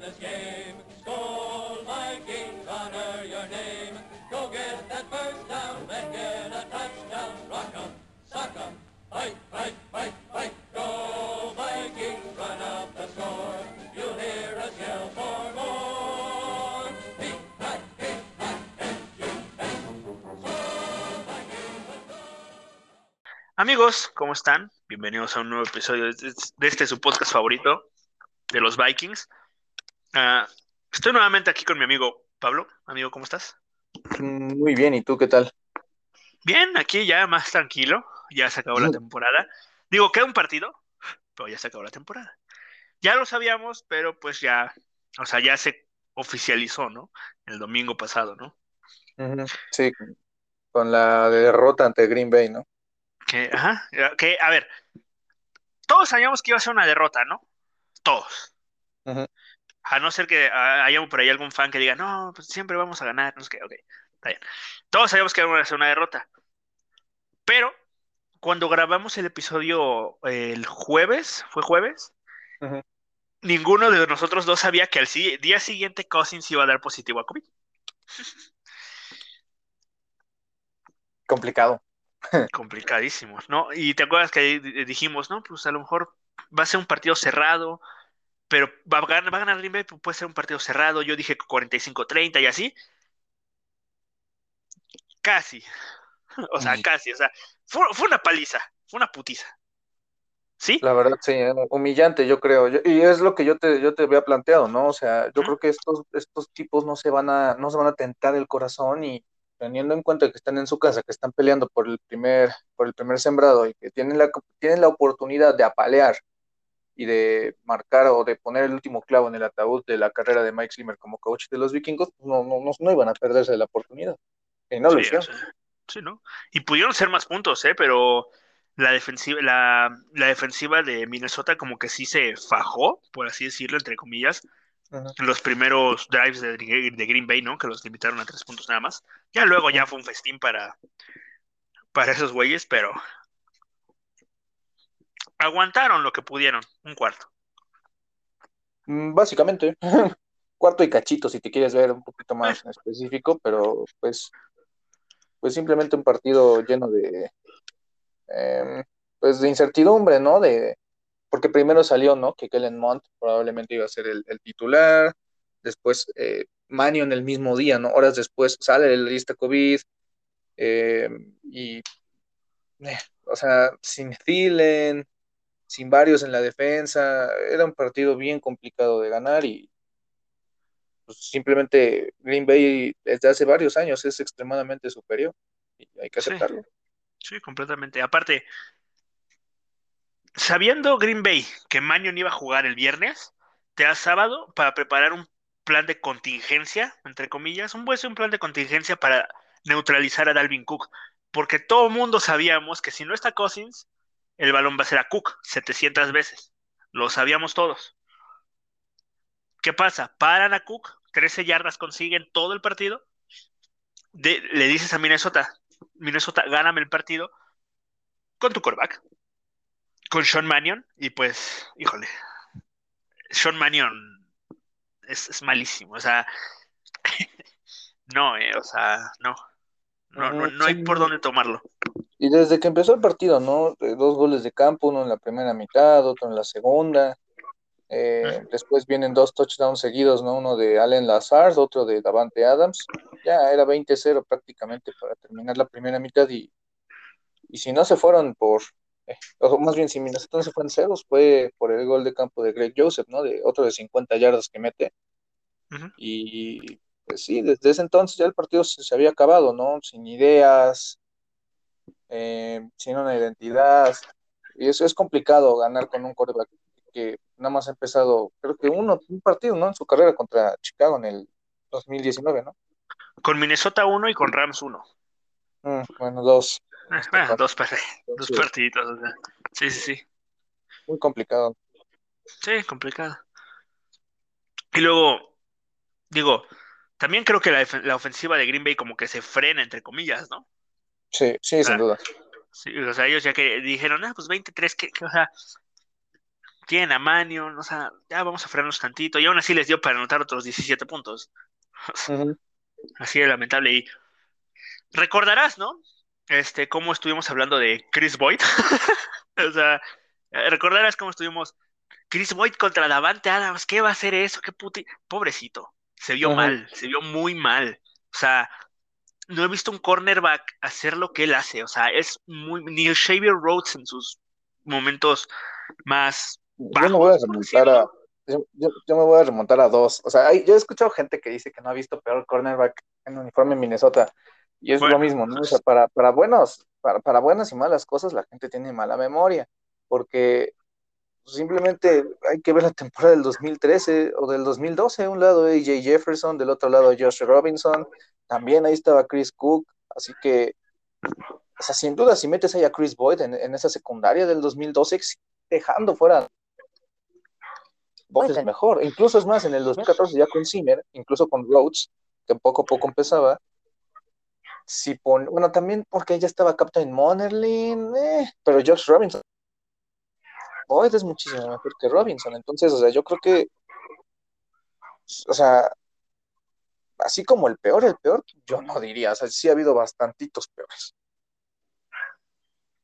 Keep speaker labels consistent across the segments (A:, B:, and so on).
A: this game. Honor your name. Go get that first down, it a touchdown. Rock 'em, 'em, fight, fight, fight. Go run up the score. You'll hear yell more.
B: Amigos, ¿cómo están? Bienvenidos a un nuevo episodio de de este su podcast favorito de los Vikings. Ah, estoy nuevamente aquí con mi amigo Pablo. Amigo, ¿cómo estás?
C: Muy bien, ¿y tú qué tal?
B: Bien, aquí ya más tranquilo. Ya se acabó la temporada. Digo, queda un partido, pero ya se acabó la temporada. Ya lo sabíamos, pero pues ya, o sea, ya se oficializó, ¿no? El domingo pasado, ¿no?
C: Sí, con la derrota ante Green Bay, ¿no?
B: Que, ajá, que, a ver, todos sabíamos que iba a ser una derrota, ¿no? Todos.
C: Ujú.
B: A no ser que haya por ahí algún fan que diga, no, pues siempre vamos a ganar, no sé qué, ok, está bien. Todos sabíamos que iba a ser una derrota. Pero cuando grabamos el episodio eh, el jueves, ¿fue jueves? Ninguno de nosotros dos sabía que al día siguiente Cousins iba a dar positivo a COVID.
C: Complicado.
B: Complicadísimo, ¿no? Y te acuerdas que dijimos, no, pues a lo mejor va a ser un partido cerrado, pero va a ganar, va a ganar Green Bay, puede ser un partido cerrado. Yo dije 45-30 y así. Casi. O sea, casi. O sea, fue, fue una paliza, fue una putiza. ¿Sí?
C: la verdad, sí, eh, humillante, yo creo. Yo- y es lo que yo te, yo te había planteado, ¿no? O sea, yo creo que estos, estos tipos no se van a, no se van a tentar el corazón y teniendo en cuenta que están en su casa, que están peleando por el primer, por el primer sembrado y que tienen la, tienen la oportunidad de apalear y de marcar o de poner el último clavo en el ataúd de la carrera de Mike Zimmer como coach de los vikingos, pues no, no, no, no iban a perderse la oportunidad. Y no lo
B: Sí, o
C: hicieron.
B: sí, ¿no? Y pudieron ser más puntos, ¿eh? Pero la defensiva, la, la defensiva de Minnesota como que sí se fajó, por así decirlo, entre comillas, en los primeros drives de, de Green Bay, ¿no? Que los limitaron a tres puntos nada más. Ya luego ya fue un festín para, para esos güeyes, pero aguantaron lo que pudieron, un cuarto.
C: Mm, Básicamente, cuarto y cachito, si te quieres ver un poquito más específico, pero pues, pues simplemente un partido lleno de, em, pues de incertidumbre, ¿no? De, porque primero salió, ¿no? Que Kellen Mond probablemente iba a ser el, el titular, después eh, Mannion el mismo día, ¿no? Horas después sale la lista COVID, em, y, eh, o sea, sin Thielen, sin varios en la defensa, era un partido bien complicado de ganar y pues, simplemente Green Bay desde hace varios años es extremadamente superior y hay que aceptarlo.
B: sí, completamente. Aparte, sabiendo Green Bay que Mannion iba a jugar el viernes, te da sábado para preparar un plan de contingencia, entre comillas, un buen un plan de contingencia para neutralizar a Dalvin Cook, porque todo el mundo sabíamos que si no está Cousins, el balón va a ser a Cook 700 veces. Lo sabíamos todos. ¿Qué pasa? Paran a Cook, 13 yardas consiguen todo el partido. De- le dices a Minnesota, Minnesota, gáname el partido con tu quarterback, con Sean Mannion, y pues, híjole, Sean Mannion es, es malísimo, o sea, no, eh, o sea, no, no, no, no hay por dónde tomarlo.
C: Y desde que empezó el partido, ¿no? Dos goles de campo, uno en la primera mitad, otro en la segunda. Eh, después vienen dos touchdowns seguidos, ¿no? Uno de Allen Lazard, otro de Davante Adams. Ya era 20-0 prácticamente para terminar la primera mitad y, y si no se fueron por, eh, o más bien si Minnesota no se fue en ceros, fue por el gol de campo de Greg Joseph, ¿no? De otro de 50 yardas que mete. Y pues sí, desde ese entonces ya el partido se, se había acabado, ¿no? Sin ideas, eh, sin una identidad. Y eso es complicado ganar con un quarterback que nada más ha empezado, creo que uno, un partido, ¿no? En su carrera contra Chicago en el 2019, ¿no?
B: Con Minnesota 1 y con Rams 1.
C: Mm, bueno, dos.
B: Dos, par- dos partiditos, o sea, sí, sí, sí,
C: muy complicado.
B: sí, complicado. Y luego, digo, también creo que la, la ofensiva de Green Bay como que se frena, entre comillas, ¿no?
C: Sí, sí, sin duda.
B: sí, o sea, ellos ya que dijeron, ah, pues 23, que, que, o sea, tienen a Manion, o sea, ya vamos a frenarnos tantito, y aún así les dio para anotar otros 17 puntos. Así de lamentable. Y recordarás, ¿no? Este, cómo estuvimos hablando de Chris Boyd. o sea, recordarás cómo estuvimos Chris Boyd contra Davante Adams, ¿qué va a hacer eso? ¿Qué puti... Pobrecito, se vio mal, se vio muy mal. O sea, no he visto un cornerback hacer lo que él hace. O sea, es muy. Ni Xavier Rhodes en sus momentos más.
C: Bajos, yo me voy a remontar a. Yo, me voy a remontar a dos. O sea, yo he escuchado gente que dice que no ha visto peor cornerback en uniforme en Minnesota. Y es lo mismo, ¿no? O sea, para, para buenos, para, para buenas y malas cosas, la gente tiene mala memoria. Porque simplemente hay que ver la temporada del 2013 o del 2012, un lado AJ Jefferson, del otro lado Josh Robinson, también ahí estaba Chris Cook, así que, o sea, sin duda, si metes ahí a Chris Boyd en, esa secundaria del 2012, dejando fuera Boyd es mejor, incluso es más, en el 2014 ya con Zimmer, incluso con Rhodes, que poco a poco empezaba, si pone, bueno, también porque ya estaba Captain Monerlin, eh, pero Josh Robinson. Boyd es muchísimo mejor que Robinson. Entonces, o sea, yo creo que, o sea, así como el peor, el peor, yo no diría. O sea, sí ha habido bastantitos peores.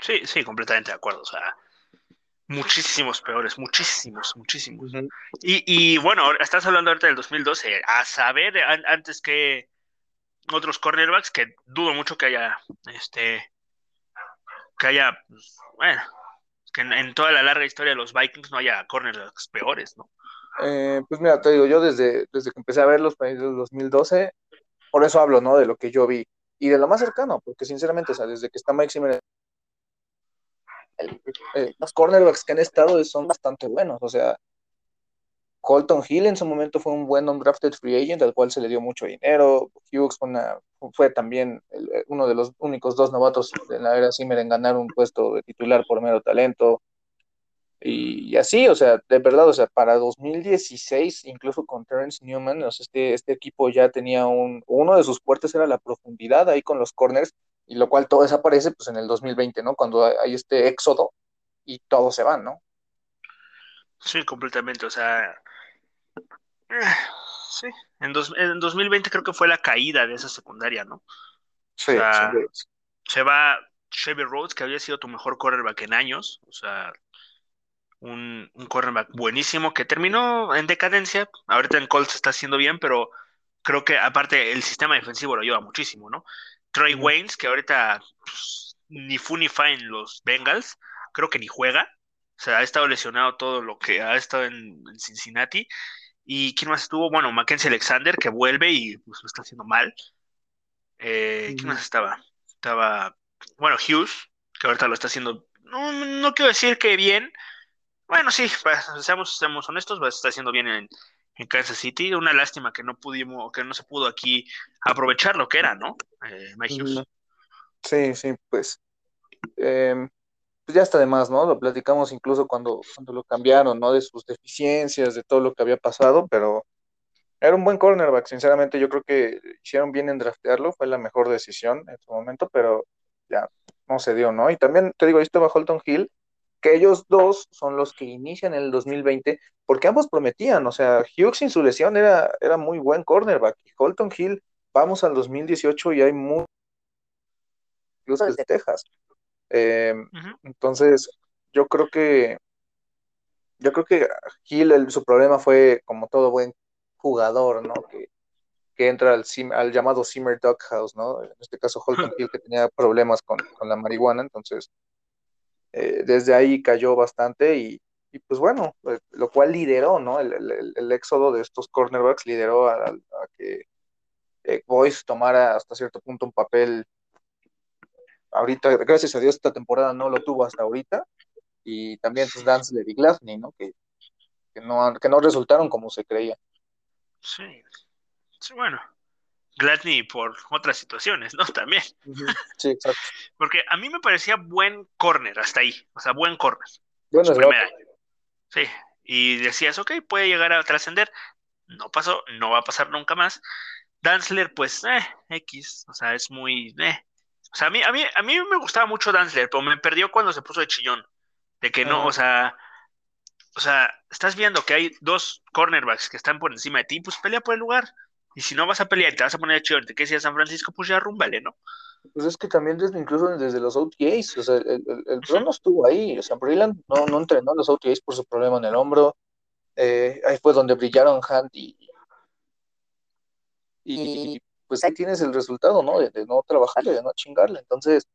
B: Sí, sí, completamente de acuerdo. O sea, muchísimos peores, muchísimos, muchísimos. y, y, bueno, estás hablando ahorita del 2012, a saber, antes que otros cornerbacks, que dudo mucho que haya, este, que haya, pues, bueno, que en, toda la larga historia de los Vikings no haya cornerbacks peores, ¿no?
C: Eh, pues mira, te digo, yo desde, desde que empecé a ver los países del 2012, por eso hablo, ¿no? De lo que yo vi y de lo más cercano, porque sinceramente, o sea, desde que está Mike Zimmer, los cornerbacks que han estado son bastante buenos, o sea, Colton Hill en su momento fue un buen undrafted free agent al cual se le dio mucho dinero. Hughes fue, también uno de los únicos dos novatos de la era Zimmer en ganar un puesto de titular por mero talento. Y, así, o sea, de verdad, o sea, para 2016, incluso con Terrence Newman, este, este equipo ya tenía un, uno de sus fuertes era la profundidad ahí con los corners, y lo cual todo desaparece pues en el 2020, ¿no? Cuando hay este éxodo y todos se van, ¿no?
B: Sí, completamente, o sea, Sí, en, en 2020 creo que fue la caída de esa secundaria, ¿no?
C: Sí,
B: se va Chevy Rhodes, que había sido tu mejor cornerback en años, o sea, un, un cornerback buenísimo que terminó en decadencia. Ahorita en Colts está haciendo bien, pero creo que aparte el sistema defensivo lo ayuda muchísimo, ¿no? Troy Waynes, que ahorita pues, ni fu ni fa en los Bengals, creo que ni juega. O sea, ha estado lesionado todo lo que ha estado en Cincinnati. ¿Y quién más estuvo? Bueno, Mackenzie Alexander, que vuelve y pues, lo está haciendo mal. Eh, ¿Quién más estaba? Estaba, bueno, Hughes, que ahorita lo está haciendo, no, no quiero decir que bien. Bueno, sí, seamos, seamos honestos, pues, está haciendo bien en, Kansas City. Una lástima que no pudimos, que no se pudo aquí aprovechar lo que era, ¿no? Eh.
C: Sí, sí, pues. Eh, pues ya está de más, ¿no? Lo platicamos incluso cuando, cuando lo cambiaron, ¿no? De sus deficiencias, de todo lo que había pasado, pero era un buen cornerback, sinceramente yo creo que hicieron bien en draftearlo, fue la mejor decisión en su momento, pero ya no se dio, ¿no? Y también te digo, ahí estaba Holton Hill, que ellos dos son los que inician el 2020, porque ambos prometían, o sea, Hughes sin su lesión era, era muy buen cornerback, y Holton Hill, vamos al 2018 y hay. Incluso desde Texas. Eh, entonces, yo creo que yo creo que Gil, su problema fue como todo buen jugador, ¿no? Que, entra al, al llamado Simmer Doghouse, ¿no? En este caso, Holton Hill, que tenía problemas con, la marihuana, entonces, eh, desde ahí cayó bastante y, pues bueno, eh, lo cual lideró, ¿no? El, éxodo de estos cornerbacks lideró a, que Boyce tomara hasta cierto punto un papel ahorita, gracias a Dios, esta temporada no lo tuvo hasta ahorita. Y también pues, Danzler y Glasney, ¿no? Que, no, que no resultaron como se creía.
B: Sí, sí bueno. Gladney por otras situaciones, ¿no? También.
C: Sí, exacto.
B: Porque a mí me parecía buen corner hasta ahí, o sea, buen corner. Bueno, Sí, y decías, ok, puede llegar a trascender. No pasó, no va a pasar nunca más. Danzler, pues, eh, X, o sea, es muy, eh, o sea, a mí, a mí, a mí me gustaba mucho Danzler, pero me perdió cuando se puso de chillón. De que no, o sea, o sea, estás viendo que hay dos cornerbacks que están por encima de ti, pues pelea por el lugar. Y si no vas a pelear y te vas a poner chido, que sea San Francisco, pues ya rúmbale, ¿no?
C: Pues es que también desde, incluso desde los OTAs, o sea, el, el, el no estuvo ahí, o sea, Brilland no, no entrenó los OTAs por su problema en el hombro, eh, ahí fue donde brillaron Hunt y, y pues ahí tienes el resultado, ¿no? De, de, no trabajarle, de no chingarle, entonces,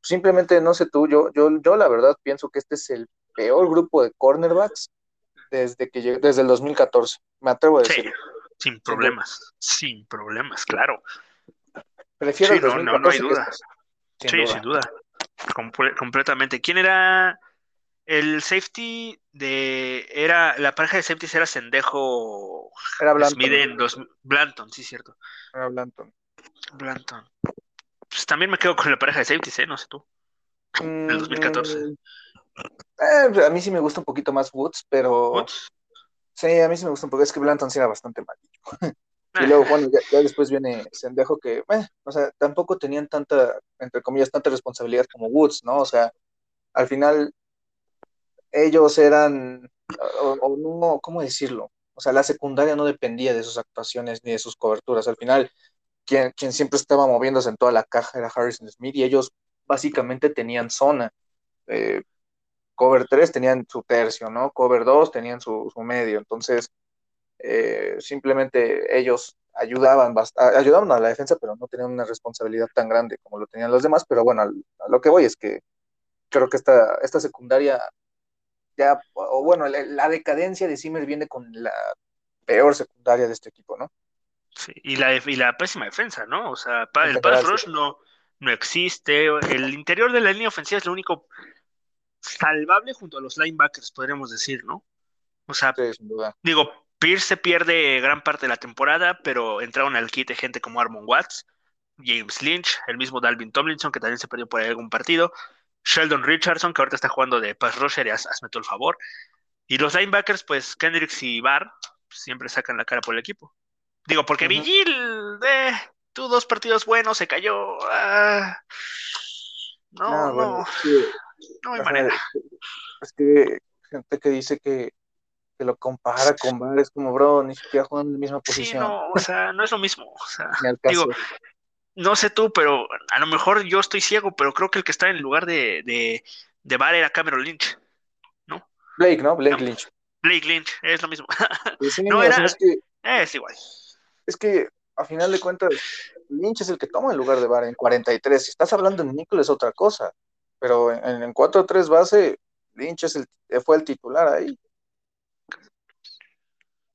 C: simplemente, no sé tú, yo, yo, yo la verdad pienso que este es el peor grupo de cornerbacks desde que llegué, desde el 2014, me atrevo a decir.
B: Sí, sin problemas, sin problemas, claro.
C: Prefiero
B: sí,
C: el
B: no,
C: 2014
B: no, no hay duda.
C: sin
B: sí,
C: duda.
B: sin duda. Comple- completamente. ¿Quién era el safety de. Era. La pareja de safeties era Sendejo
C: Era Blanton,
B: Smith en dos, Blanton, sí, cierto.
C: era Blanton.
B: Blanton. Pues también me quedo con la pareja de safeties, ¿eh? No sé tú. Del 2014.
C: Mm, eh, a mí sí me gusta un poquito más Woods, pero
B: Woods.
C: sí, a mí sí me gusta un poco, es que Blanton sí era bastante mal. Y luego, bueno, ya, después viene Sendejo que, o sea, tampoco tenían tanta, entre comillas, tanta responsabilidad como Woods, ¿no? O sea, al final ellos eran, o, no, ¿cómo decirlo? O sea, la secundaria no dependía de sus actuaciones ni de sus coberturas. Al final, quien, quien siempre estaba moviéndose en toda la caja era Harrison Smith y ellos básicamente tenían zona. Eh, cover 3 tenían su tercio, ¿no? Cover 2 tenían su medio. Entonces, eh, simplemente ellos ayudaban, ayudaban a la defensa, pero no tenían una responsabilidad tan grande como lo tenían los demás. Pero bueno, a lo que voy es que creo que esta, esta secundaria ya, o bueno, la, la decadencia de Zimmer viene con la peor secundaria de este equipo, ¿no?
B: sí, Y la, y la pésima defensa, ¿no? O sea, pa- el pass rush no, no existe. El interior de la línea ofensiva es lo único salvable junto a los linebackers, podríamos decir, ¿no? O sea,
C: Sí, sin duda.
B: digo, Pierce se pierde gran parte de la temporada, pero entraron al kit de gente como Armon Watts, James Lynch, el mismo Dalvin Tomlinson, que también se perdió por ahí algún partido, Sheldon Richardson, que ahorita está jugando de pass rusher, y haz- hazme todo el favor. Y los linebackers, pues Kendricks y Barr, siempre sacan la cara por el equipo. Digo, porque
C: Ujú.
B: Vigil, eh, tuvo dos partidos buenos, se cayó. ah, no,
C: No,
B: no,
C: bueno, es que,
B: no hay manera.
C: es que gente que dice que, que lo compara con Bar es como, bro, ni siquiera juegan en la misma
B: Sí,
C: posición,
B: no, o sea, no es lo mismo. O sea, digo, no sé tú, pero a lo mejor yo estoy ciego, pero creo que el que está en el lugar de, de, de Bar era Cameron Lynch, ¿no?
C: Blake, ¿no? Blake Lynch.
B: Blake Lynch, es lo mismo.
C: Pues sí,
B: No era-
C: es que,
B: Es igual.
C: es que a final de cuentas, Lynch es el que toma el lugar de Bar en 43. Si estás hablando en Nickel es otra cosa, pero en, en 4-3 base, Lynch es el, fue el titular ahí.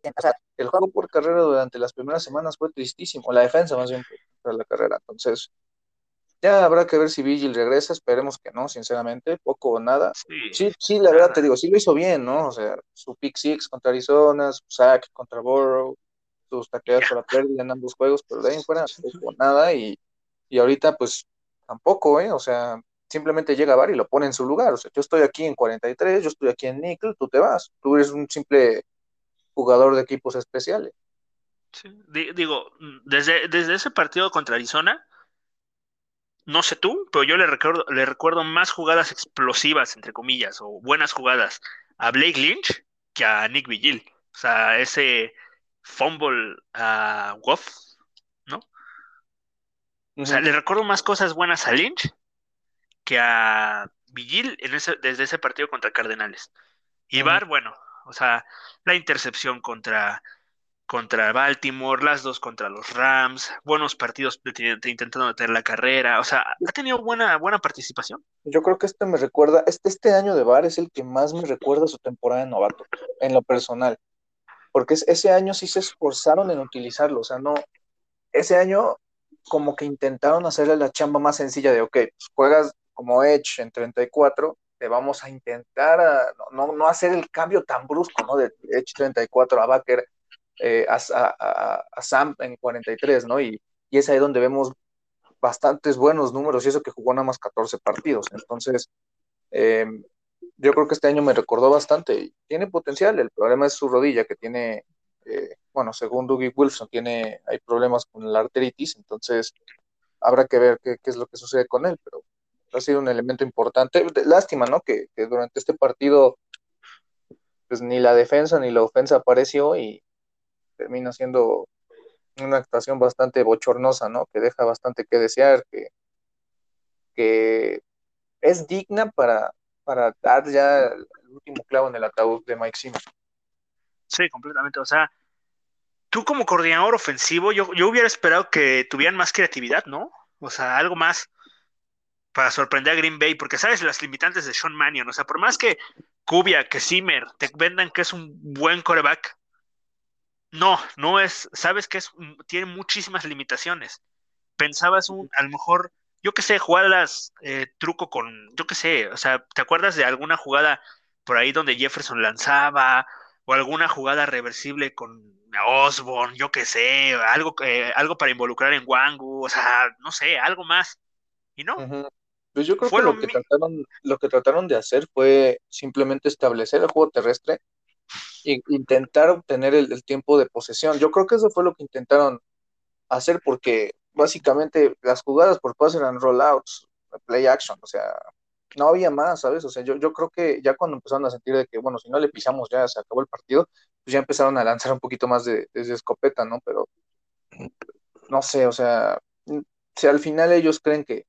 C: O sea, el juego por carrera durante las primeras semanas fue tristísimo, la defensa más bien por la carrera. Entonces, ya habrá que ver si Vigil regresa, esperemos que no, sinceramente, poco o nada.
B: Sí,
C: Sí, sí, la verdad te digo, sí lo hizo bien, ¿no? O sea, su pick six contra Arizona, su sack contra Burrow, sus tacleadas para pérdida en ambos juegos, pero de ahí en fuera poco o nada y, y ahorita pues tampoco, ¿eh? O sea, simplemente llega Bar y lo pone en su lugar. O sea, yo estoy aquí en 43, yo estoy aquí en Nickel, tú te vas. Tú eres un simple jugador de equipos especiales.
B: Sí. Di- Digo, desde, desde ese partido contra Arizona, no sé tú, pero yo le recuerdo, le recuerdo más jugadas explosivas, entre comillas, o buenas jugadas a Blake Lynch que a Nick Vigil. O sea, ese fumble a Goff, ¿no? O sea, le recuerdo más cosas buenas a Lynch que a Vigil en ese, desde ese partido contra Cardenales. Y
C: Ujú.
B: Bar, bueno, o sea, la intercepción contra, contra Baltimore, las dos contra los Rams, buenos partidos intentando meter la carrera, o sea, ha tenido buena, buena participación.
C: Yo creo que este me recuerda, este, este año de Bar es el que más me recuerda su temporada de novato, en lo personal. Porque es- ese año sí se esforzaron en utilizarlo, o sea, no, ese año como que intentaron hacerle la chamba más sencilla de, ok, pues juegas como Edge en 34, te vamos a intentar a- no, no hacer el cambio tan brusco, ¿no? De Edge 34 a Baker, eh, a, a- a Sam en 43, ¿no? Y, y es ahí donde vemos bastantes buenos números y eso que jugó nada más 14 partidos. Entonces, eh, yo creo que este año me recordó bastante tiene potencial. El problema es su rodilla que tiene, eh, bueno, según Dougie Wilson, tiene, hay problemas con la arteritis, entonces habrá que ver qué, qué es lo que sucede con él, pero ha sido un elemento importante. Lástima, ¿no? Que, durante este partido pues ni la defensa ni la ofensa apareció y termina siendo una actuación bastante bochornosa, ¿no? Que deja bastante que desear, que, que es digna para, para dar ya el último clavo en el ataúd de Mike Zimmer.
B: Sí, completamente. O sea, tú como coordinador ofensivo, yo, yo hubiera esperado que tuvieran más creatividad, ¿no? O sea, algo más para sorprender a Green Bay, porque sabes las limitantes de Sean Mannion. O sea, por más que Cubia, que Zimmer te vendan que es un buen coreback, no, no es, sabes que es, tiene muchísimas limitaciones. Pensabas un, a lo mejor, yo qué sé, jugadas eh, truco con, yo qué sé, o sea, ¿te acuerdas de alguna jugada por ahí donde Jefferson lanzaba o alguna jugada reversible con Osborne, yo qué sé, algo, eh, algo para involucrar en Wangu, o sea, no sé, algo más. Y no.
C: Pues yo creo que lo, que trataron, lo que trataron de hacer fue simplemente establecer el juego terrestre e intentar obtener el, tiempo de posesión. Yo creo que eso fue lo que intentaron hacer porque básicamente las jugadas por pase eran rollouts, play action, o sea, no había más, ¿sabes? O sea, yo, yo creo que ya cuando empezaron a sentir de que, bueno, si no le pisamos ya se acabó el partido, pues ya empezaron a lanzar un poquito más de, desde escopeta, ¿no? Pero no sé, o sea, si al final ellos creen que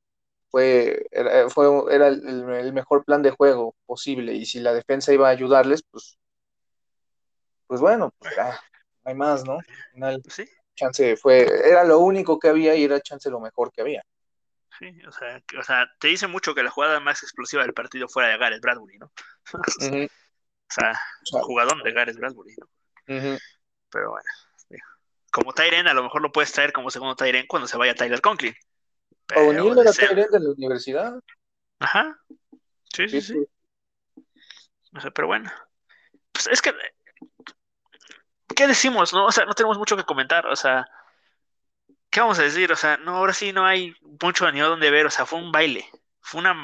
C: fue, era, fue, era el, mejor plan de juego posible y si la defensa iba a ayudarles, pues, pues bueno, pues ya, hay más, ¿no? Al final,
B: pues sí.
C: chance fue, era lo único que había y era chance lo mejor que había.
B: Sí, o sea, o sea, te dice mucho que la jugada más explosiva del partido fuera de Gareth Bradbury, ¿no? O sea, jugador de Gareth Bradbury, ¿no? Pero bueno, como Tyren, a lo mejor lo puedes traer como segundo Tyren cuando se vaya Tyler Conklin.
C: O O'Neill era Tyren de la universidad.
B: Ajá. Sí, sí, sí. O sea, pero bueno. Pues es que. ¿Qué decimos, no? O sea, no tenemos mucho que comentar. O sea, ¿qué vamos a decir? O sea, no, ahora sí no hay mucho ni donde ver. O sea, fue un baile. Fue una,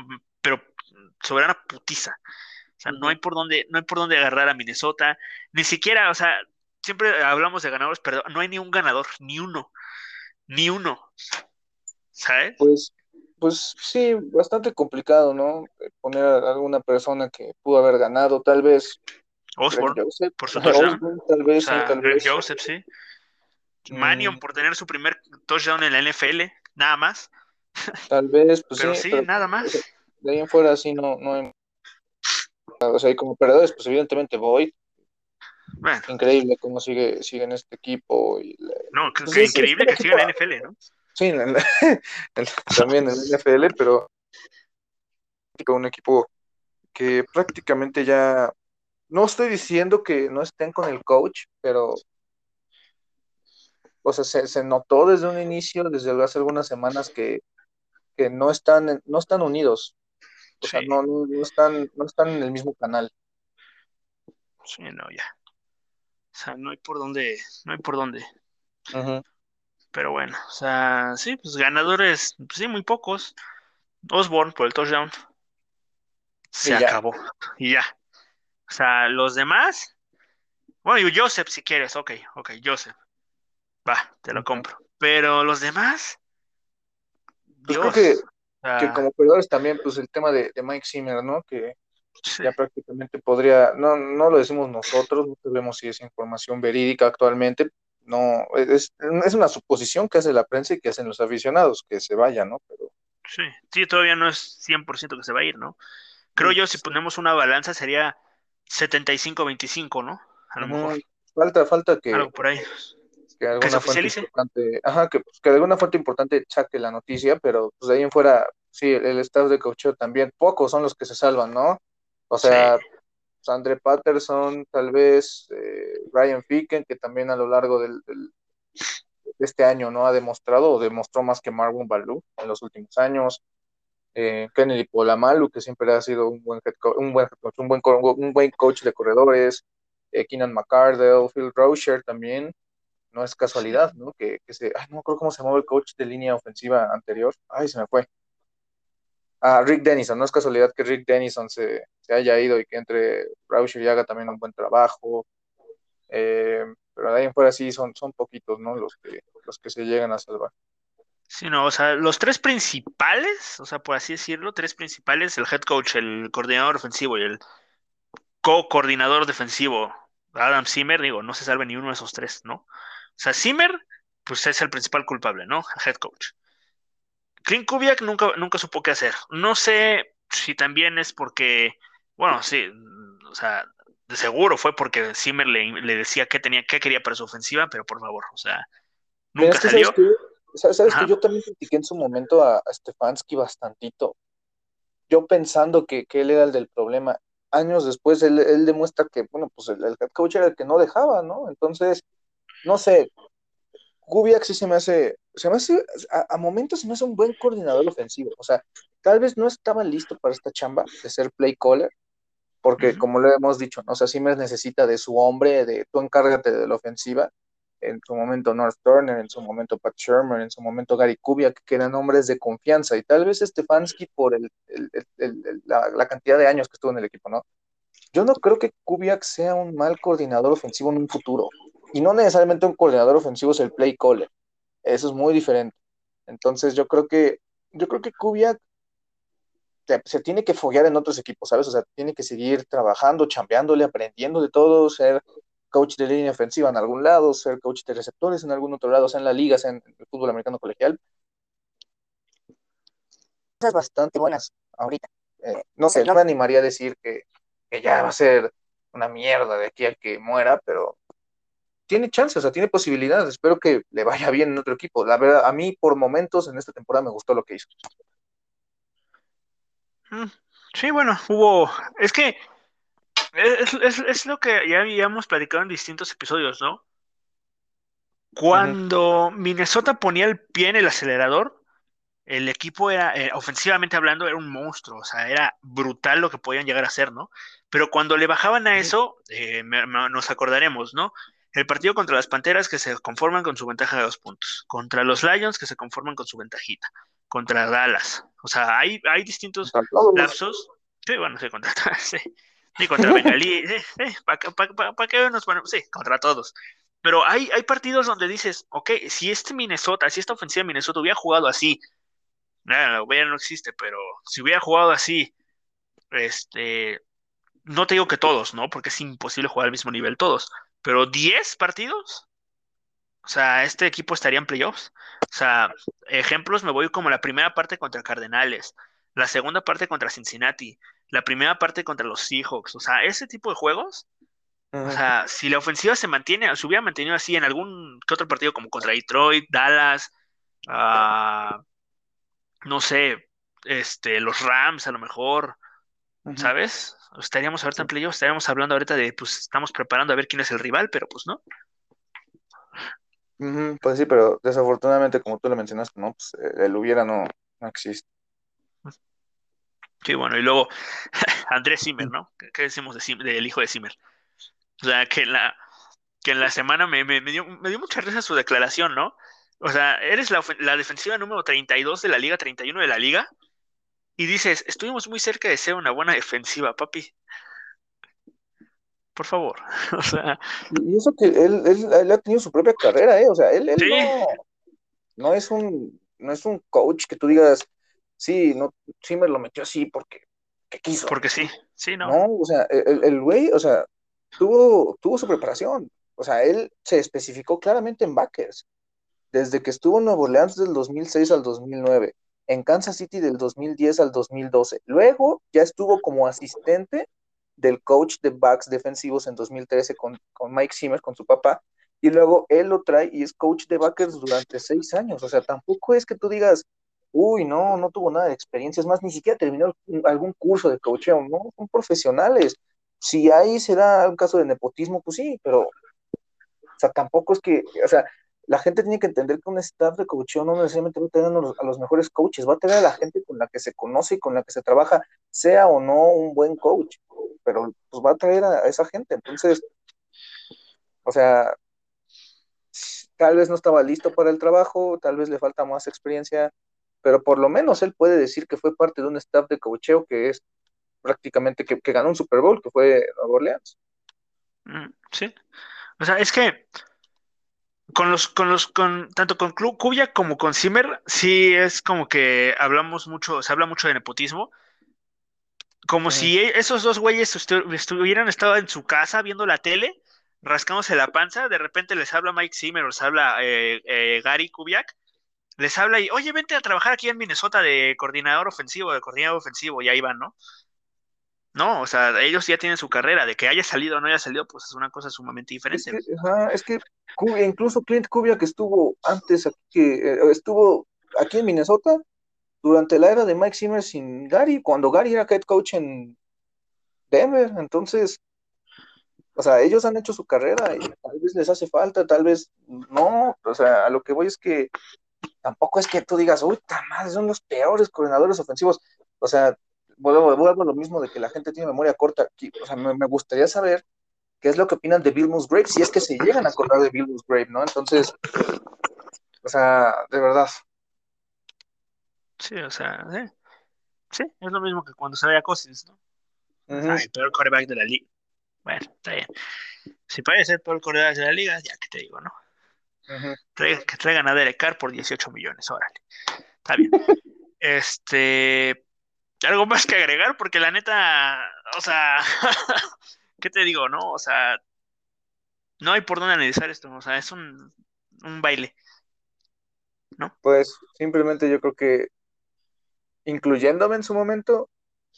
B: pero soberana putiza. O sea, no hay por dónde, no hay por dónde agarrar a Minnesota. Ni siquiera, o sea, siempre hablamos de ganadores, pero no hay ni un ganador, ni uno. Ni uno. ¿Sabes?
C: Pues, pues sí, bastante complicado, ¿no? Poner a alguna persona que pudo haber ganado, tal vez.
B: Osborne, por su
C: touchdown. tal vez, tal vez.
B: Joseph, sí. Manion mm. por tener su primer touchdown en la NFL, nada más.
C: Tal vez, pues
B: pero sí. nada más.
C: De ahí en fuera sí no, no hay... O sea, y como perdedores, pues evidentemente Boyd. Bueno. Increíble cómo sigue, sigue en este equipo. Y
B: No, que, pues increíble que siga en la NFL, ¿no?
C: Sí, también en la NFL, pero un equipo que prácticamente ya no estoy diciendo que no estén con el coach, pero o sea, se, se, notó desde un inicio, desde hace algunas semanas, que, que no, están, no están unidos. O sea, no, no, están, no están en el mismo canal.
B: Sí, no, ya. O sea, no hay por dónde, no hay por dónde. Pero bueno, o sea, sí, pues ganadores, pues sí, muy pocos. Osborne por el touchdown. Se acabó. Y ya. O sea, los demás. Bueno, y Joseph si quieres, ok, ok, Joseph. Va, te lo compro. Pero los demás.
C: Pues creo que, que, como perdedores también, pues el tema de, Mike Zimmer, ¿no? Que ya prácticamente podría, no, no lo decimos nosotros, no sabemos si es información verídica actualmente, no, es, es una suposición que hace la prensa y que hacen los aficionados, que se vaya, ¿no? Pero...
B: Sí, sí, todavía no es 100% que se va a ir, ¿no? Creo yo, si ponemos una balanza, sería 75-25, ¿no? A lo mejor.
C: Falta, falta que...
B: Algo por ahí
C: que alguna fuente importante, ajá, que, pues, que de alguna fuente importante saque la noticia, pero pues de ahí en fuera, sí, el, estado de cocheo también, pocos son los que se salvan, ¿no? O sea, Sandre Patterson, tal vez, eh, Ryan Ficken, que también a lo largo del, de este año no ha demostrado, o demostró más que Marvin Balú en los últimos años. Eh, Kennedy Polamalu, que siempre ha sido un buen buen un buen, un buen coach de corredores. Eh, Keenan McCardell, Phil Rocher también, no es casualidad, ¿no? Que, que se, ay, no me acuerdo cómo se llamaba el coach de línea ofensiva anterior, ay, se me fue. Ah, Rick Dennison, no es casualidad que Rick Dennison se, se haya ido y que entre Rauscher y haga también un buen trabajo. Eh, pero de ahí en fuera sí son, son poquitos, ¿no? Los que, los que se llegan a salvar.
B: Sí, no, o sea, los tres principales, o sea, por así decirlo, tres principales, el head coach, el coordinador ofensivo y el co-coordinador defensivo, Adam Zimmer, digo, no se salve ni uno de esos tres, ¿no? O sea, Zimmer, pues es el principal culpable, ¿no? El head coach. Clint Kubiak nunca, nunca supo qué hacer. No sé si también es porque, bueno, sí, o sea, de seguro fue porque Zimmer le, decía qué tenía, qué quería para su ofensiva, pero por favor, o sea, nunca salió.
C: Sabes, que, yo también critiqué en su momento a, Stefanski bastantito. Yo pensando que, él era el del problema. Años después él, demuestra que, bueno, pues el, head coach era el que no dejaba, ¿no? Entonces, no sé, Kubiak sí se me hace, se me hace, a, momentos se me hace un buen coordinador ofensivo. O sea, tal vez no estaba listo para esta chamba de ser play caller, porque como lo hemos dicho, ¿no? o sea, Simmers necesita de su hombre, de tú encárgate de la ofensiva, en su momento North Turner, en su momento Pat Shermer, en su momento Gary Kubiak, que eran hombres de confianza, y tal vez Stefanski por el, la, cantidad de años que estuvo en el equipo, ¿no? Yo no creo que Kubiak sea un mal coordinador ofensivo en un futuro, y no necesariamente un coordinador ofensivo es el play caller, eso es muy diferente. Entonces yo creo que, yo creo que Kubiak se tiene que foguear en otros equipos, ¿sabes? O sea, tiene que seguir trabajando, chambeándole, aprendiendo de todo, ser coach de línea ofensiva en algún lado, ser coach de receptores en algún otro lado, sea en la liga, sea en el fútbol americano colegial. Cosas bastante buenas ahorita. Eh, no sé, no me animaría a decir que, ya va a ser una mierda de aquí a que muera, pero tiene chances, o sea, tiene posibilidades. Espero que le vaya bien en otro equipo. La verdad, a mí por momentos en esta temporada me gustó lo que hizo.
B: Mm, sí, bueno, hubo. Es que es, lo que ya habíamos platicado en distintos episodios, ¿no? Cuando Minnesota ponía el pie en el acelerador, el equipo era, eh, ofensivamente hablando, era un monstruo, o sea, era brutal lo que podían llegar a hacer, ¿no? Pero cuando le bajaban a eso, eh, nos acordaremos, ¿no? El partido contra las Panteras que se conforman con su ventaja de dos puntos, contra los Lions que se conforman con su ventajita, contra Dallas. O sea, hay, hay distintos lapsos. Sí, bueno, sí, contra, sí. Sí, contra Bengalí, ¿para qué nos ponemos? Sí, contra todos. Pero hay, hay partidos donde dices, ok, si este Minnesota, si esta ofensiva de Minnesota hubiera jugado así, nada, hubiera no existe, pero si hubiera jugado así, este, no te digo que todos, ¿no? Porque es imposible jugar al mismo nivel todos, pero 10 partidos, o sea, este equipo estaría en playoffs. O sea, ejemplos, me voy como la primera parte contra Cardenales, la segunda parte contra Cincinnati, la primera parte contra los Seahawks. O sea, ese tipo de juegos. O sea, si la ofensiva se mantiene, se hubiera mantenido así en algún que otro partido como contra Detroit, Dallas, ah, no sé, este, los Rams a lo mejor, ¿sabes? Estaríamos ahorita en estaríamos hablando ahorita de, pues estamos preparando a ver quién es el rival, pero pues no.
C: pues sí, pero desafortunadamente, como tú lo mencionaste, ¿no? Pues el hubiera no, no existe.
B: Sí, bueno, y luego Andrés Zimmer, ¿no? ¿Qué, decimos de del hijo de Zimmer? O sea, que en la, que en la semana me, me, dio, me dio mucha risa su declaración, ¿no? O sea, eres la, la, defensiva número 32 de la liga, 31 de la liga, y dices, estuvimos muy cerca de ser una buena defensiva, papi. Por favor. o sea.
C: Y eso que él, él, ha tenido su propia carrera, ¿eh? O sea, él, él no, no, es un, no es un coach que tú digas, sí, no, sí me lo metió así porque quiso.
B: Porque sí, sí, ¿no?
C: No, o sea, el güey, o sea, tuvo, tuvo su preparación. O sea, él se especificó claramente en backers. Desde que estuvo en Nuevo Orleans del 2006 al 2009, en Kansas City del 2010 al 2012. Luego ya estuvo como asistente del coach de backs defensivos en 2013 con, con Mike Zimmer, con su papá, y luego él lo trae y es coach de backers durante seis años. O sea, tampoco es que tú digas, uy, no, no tuvo nada de experiencia, es más, ni siquiera terminó algún curso de coacheo, ¿no? Son profesionales. Si ahí se da un caso de nepotismo, pues sí, pero, o sea, tampoco es que, o sea, la gente tiene que entender que un staff de coacheo no necesariamente va a tener a los, mejores coaches, va a tener a la gente con la que se conoce y con la que se trabaja, sea o no un buen coach, pero pues va a traer a esa gente. Entonces, o sea, tal vez no estaba listo para el trabajo, tal vez le falta más experiencia, pero por lo menos él puede decir que fue parte de un staff de coacheo que es prácticamente que, ganó un Super Bowl, que fue Nueva Orleans.
B: Mm, sí. O sea, es que con los, con los, con, tanto con Kuya como con Zimmer, sí es como que hablamos mucho, se habla mucho de nepotismo. Como si e- esos dos güeyes estu- estuvieran estado en su casa viendo la tele, rascándose la panza, de repente les habla Mike Zimmer o les habla eh, eh, Gary Kubiak, les habla y, oye, vente a trabajar aquí en Minnesota de coordinador ofensivo, de coordinador ofensivo, y ahí van, ¿no? No, o sea, ellos ya tienen su carrera, de que haya salido o no haya salido, pues es una cosa sumamente
C: Es
B: diferente.
C: que, ajá, es que incluso Clint Kubiak que estuvo antes aquí, que, eh, estuvo aquí en Minnesota durante la era de Mike Zimmer sin Gary, cuando Gary era head coach en Denver. Entonces, o sea, ellos han hecho su carrera y tal vez les hace falta, tal vez no. O sea, a lo que voy es que tampoco es que tú digas, uy, ta madre, son los peores coordinadores ofensivos. O sea, vuelvo, a lo mismo de que la gente tiene memoria corta. Aquí. O sea, me, me gustaría saber qué es lo que opinan de Bill Musgrave, si es que se llegan a acordar de Bill Musgrave, ¿no? Entonces, o sea, de verdad.
B: Sí, o sea, sí, sí, es lo mismo que cuando se vaya Cousins, ¿no? Ay, peor quarterback de la liga. Bueno, está bien. Si puede ser peor quarterback de la liga, ya que te digo, ¿no? Traigan- que traigan a Derek Carr por 18 millones, órale. Está bien. Este, algo más que agregar, porque la neta, o sea, ¿qué te digo, no? O sea, no hay por dónde analizar esto, o sea, es un, un baile.
C: Pues simplemente yo creo que, incluyéndome en su momento,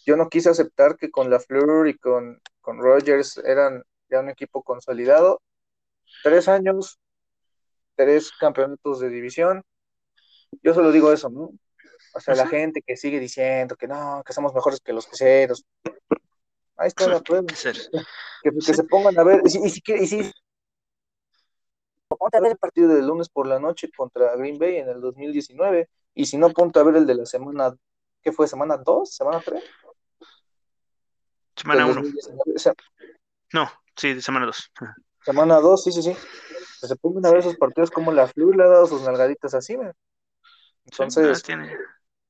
C: yo no quise aceptar que con LaFleur y con, con Rodgers eran ya un equipo consolidado. Tres años, tres campeonatos de división. Yo solo digo eso, ¿no? O sea, la gente que sigue diciendo que no, que somos mejores que los queseros. Ahí está la prueba.
B: Que.
C: Que,
B: Sí.
C: se pongan a ver. Y si, y si, ponte a ver el partido del lunes por la noche contra Green Bay en el 2019. Y si no, ponte a ver el de la semana. ¿Qué fue? ¿Semana 2? ¿Semana 3?
B: Semana
C: del
B: 1.
C: 2019. Se-
B: No, sí, de semana 2.
C: Semana 2, sí, sí, sí. Que se pongan a ver esos partidos como la Flu le ha dado sus nalgaditas así, ¿me? Entonces,
B: tiene.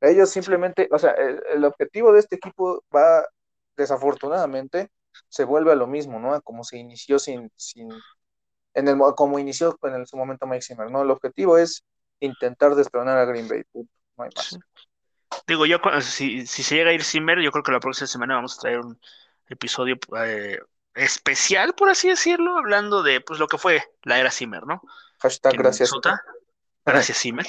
C: ellos simplemente, o sea, el, el objetivo de este equipo va, desafortunadamente, se vuelve a lo mismo, ¿no? Como se inició sin, sin, en el, mo- como inició en su momento Mike Zimmer, ¿no? El objetivo es intentar destronar a Green Bay, no hay más.
B: Sí. Digo, yo si, si se llega a ir Zimmer, yo creo que la próxima semana vamos a traer un episodio eh, especial, por así decirlo, hablando de pues lo que fue la era Zimmer, ¿no?
C: Hashtag gracias.
B: Minnesota- Gracias, Zimmer.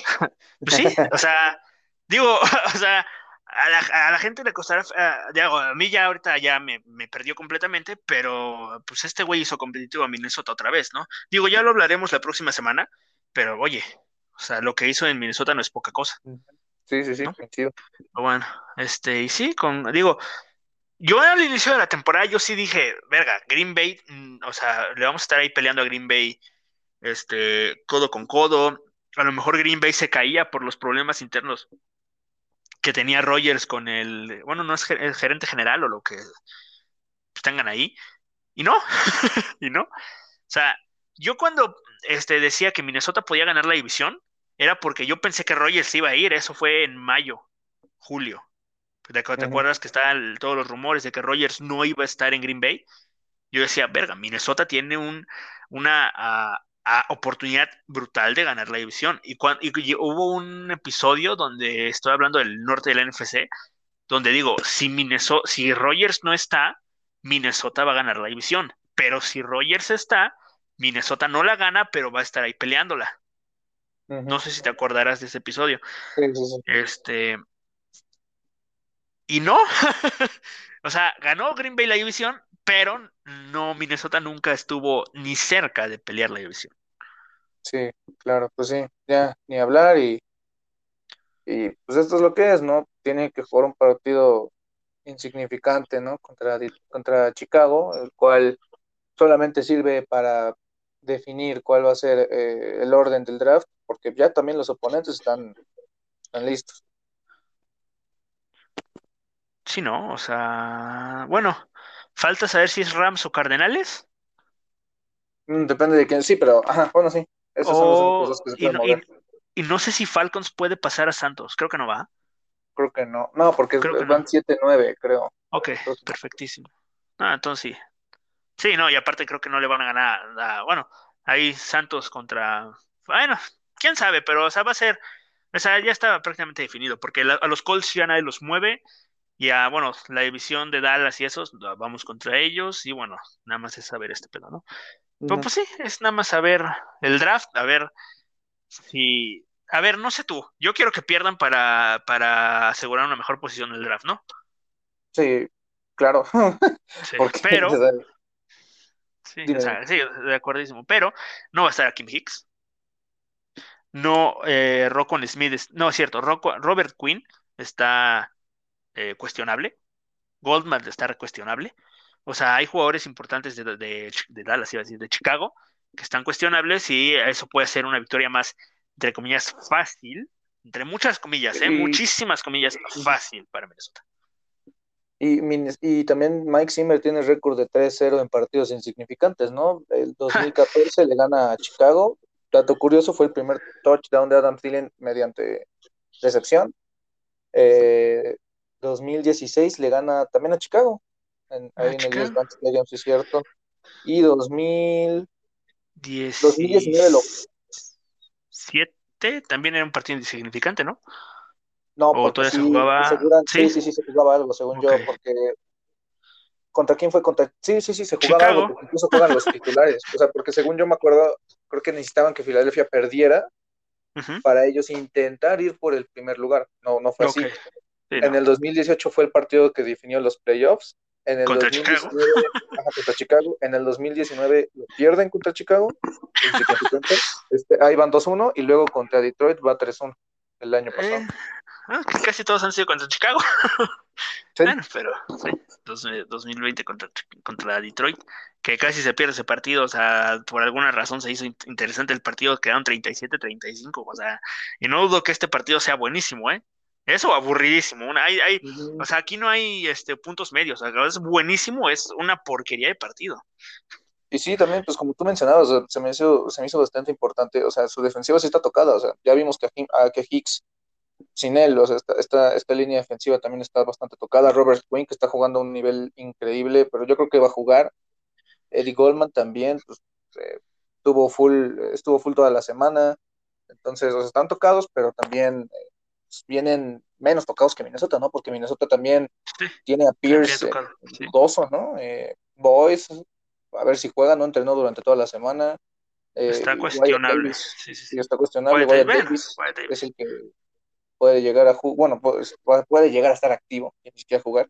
B: Pues sí, o sea, digo, o sea, a la, a la gente le costará, a, digo, a mí ya ahorita ya me, me perdió completamente, pero pues este güey hizo competitivo a Minnesota otra vez, ¿no? Digo, ya lo hablaremos la próxima semana, pero oye, o sea, lo que hizo en Minnesota no es poca cosa.
C: Sí, sí, sí,
B: ¿No? Pero bueno, este, y sí, con, digo, yo al inicio de la temporada yo sí dije, verga, Green Bay, mm, o sea, le vamos a estar ahí peleando a Green Bay, este, codo con codo. A lo mejor Green Bay se caía por los problemas internos que tenía Rogers con el, bueno, no es el gerente general o lo que tengan ahí. Y no, y no. O sea, yo cuando este, decía que Minnesota podía ganar la división, era porque yo pensé que Rogers iba a ir, eso fue en mayo, julio. ¿Te, acu- te
C: Ujú.
B: acuerdas que estaban todos los rumores de que Rogers no iba a estar en Green Bay? Yo decía, verga, Minnesota tiene un, una oportunidad brutal de ganar la división. Y, cuan- y y hubo un episodio donde estoy hablando del norte de la NFC, donde digo, si Minnesota, si Rogers no está, Minnesota va a ganar la división. Pero si Rogers está, Minnesota no la gana, pero va a estar ahí peleándola. No sé si te acordarás de ese episodio. Este. Y no. o sea, ganó Green Bay la división, pero no, Minnesota nunca estuvo ni cerca de pelear la división.
C: Sí, claro, pues sí, ya, ni hablar y, y pues esto es lo que es, ¿no? Tiene que jugar un partido insignificante, ¿no? Contra, contra Chicago, el cual solamente sirve para definir cuál va a ser eh, el orden del draft, porque ya también los oponentes están, están listos.
B: Sí, no, o sea, bueno, falta saber si es Rams o Cardenales.
C: Mm, depende de quién, sí, pero, ajá, bueno, sí, esos son dos que se
B: y, no, y-
C: mover.
B: y no sé si Falcons puede pasar a Santos. Creo que no va.
C: Creo que no, no, porque
B: Creo
C: van
B: no.
C: 7-9, creo.
B: Ok, perfectísimo. Ah, entonces sí. Sí, no, y aparte creo que no le van a ganar. a- bueno, ahí Santos contra. Bueno, quién sabe, pero o sea, va a ser. O sea, ya está prácticamente definido, porque la- a los Colts ya nadie los mueve. Ya, bueno, la división de Dallas y esos, vamos contra ellos y bueno, nada más es saber este pedo, ¿no? Pero pues sí, es nada más saber el draft, a ver si... A ver, no sé tú, yo quiero que pierdan para, para asegurar una mejor posición en el draft, ¿no?
C: Sí, claro.
B: Sí,
C: Porque,
B: pero... Sí,
C: Dime,
B: o sea, sí, de acuerdísimo. Pero no va a estar Kim Hicks. No, eh, Rocco Smith. es- no, es cierto. Rocco- Robert Quinn está eh, cuestionable. Goldman está cuestionable. O sea, hay jugadores importantes de, de, de Dallas, iba a decir, de Chicago, que están cuestionables y eso puede ser una victoria más, entre comillas, fácil. Entre muchas comillas, ¿eh?
C: Y-
B: Muchísimas comillas, fácil para Minnesota.
C: Y, y también Mike Zimmer tiene récord de 3-0 en partidos insignificantes, ¿no? El 2014 le gana a Chicago. Dato curioso, fue el primer touchdown de Adam Thielen mediante recepción. Eh, 2016 le gana también a Chicago, en-
B: ¿A
C: ahí en el
B: Chicago?
C: US Bank Stadium, sí es cierto. Y 2000, 2019 lo-
B: 17 también era un partido insignificante, ¿no?
C: no,
B: ¿O
C: porque
B: todavía se
C: sí,
B: jugaba? ¿Sí?
C: sí, sí, sí, se jugaba algo, según yo, porque ¿Contra quién fue? Contra... Sí, sí, sí, se jugaba
B: Chicago.
C: algo, incluso juegan los titulares. O sea, porque según yo me acuerdo, creo que necesitaban que Filadelfia perdiera para ellos intentar ir por el primer lugar. No, no fue así.
B: Sí,
C: En
B: no.
C: el 2018 fue el partido que definió los playoffs. En el
B: Contra
C: 2019, ajá, contra Chicago. En el 2019 lo pierden contra Chicago. Este, ahí van 2-1 y luego contra Detroit va 3-1 el año pasado.
B: Eh, ah, casi todos han sido contra Chicago.
C: Sí.
B: Bueno, pero sí, dos- eh, 2020 contra, contra Detroit, que casi se pierde ese partido, o sea, por alguna razón se hizo in- interesante el partido, quedaron 37-35, o sea, y no dudo que este partido sea buenísimo, ¿eh? Eso aburridísimo, una, hay, hay, o sea, aquí no hay este, puntos medios, o sea, es buenísimo, es una porquería de partido.
C: Y sí, también, pues como tú mencionabas, se me hizo, se me hizo bastante importante, o sea, su defensiva sí está tocada, o sea, ya vimos que, a- que Hicks, sin él, o sea, esta, esta, esta línea defensiva también está bastante tocada, Robert Quinn, que está jugando a un nivel increíble, pero yo creo que va a jugar, Eddie Goldman también, pues, eh, tuvo full, estuvo full toda la semana, entonces, o sea, están tocados, pero también eh, pues, vienen menos tocados que Minnesota, ¿no? Porque Minnesota también
B: Sí,
C: tiene a Pierce eh,
B: sí.
C: dudoso, ¿no? Eh, Boyce, a ver si juega, no entrenó durante toda la semana. Eh,
B: Está cuestionable.
C: Davis,
B: Sí, sí,
C: está cuestionable.
B: Davis,
C: Davis
B: Davis.
C: es el que puede llegar a jugar, bueno, pues, puede, llegar a estar activo, y ni siquiera jugar.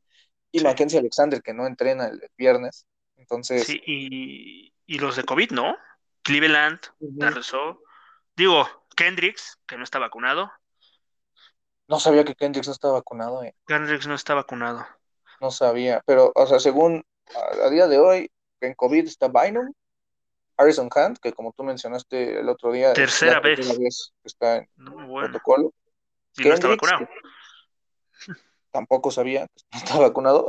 C: Y. Mackenzie Alexander, que no entrena el, viernes. Entonces,
B: Sí, y, y los de COVID, ¿no? Cleveland,
C: ujú,
B: Darreso, digo, Kendricks, que no está vacunado,
C: no sabía que Kendricks no estaba vacunado, eh,
B: Kendricks no está vacunado.
C: no sabía. Pero, o sea, según a, a día de hoy, en COVID está Bynum, Harrison Hunt, que como tú mencionaste el otro día,
B: Tercera vez.
C: está en
B: No, bueno,
C: protocolo.
B: y no está vacunado.
C: tampoco sabía que no está vacunado.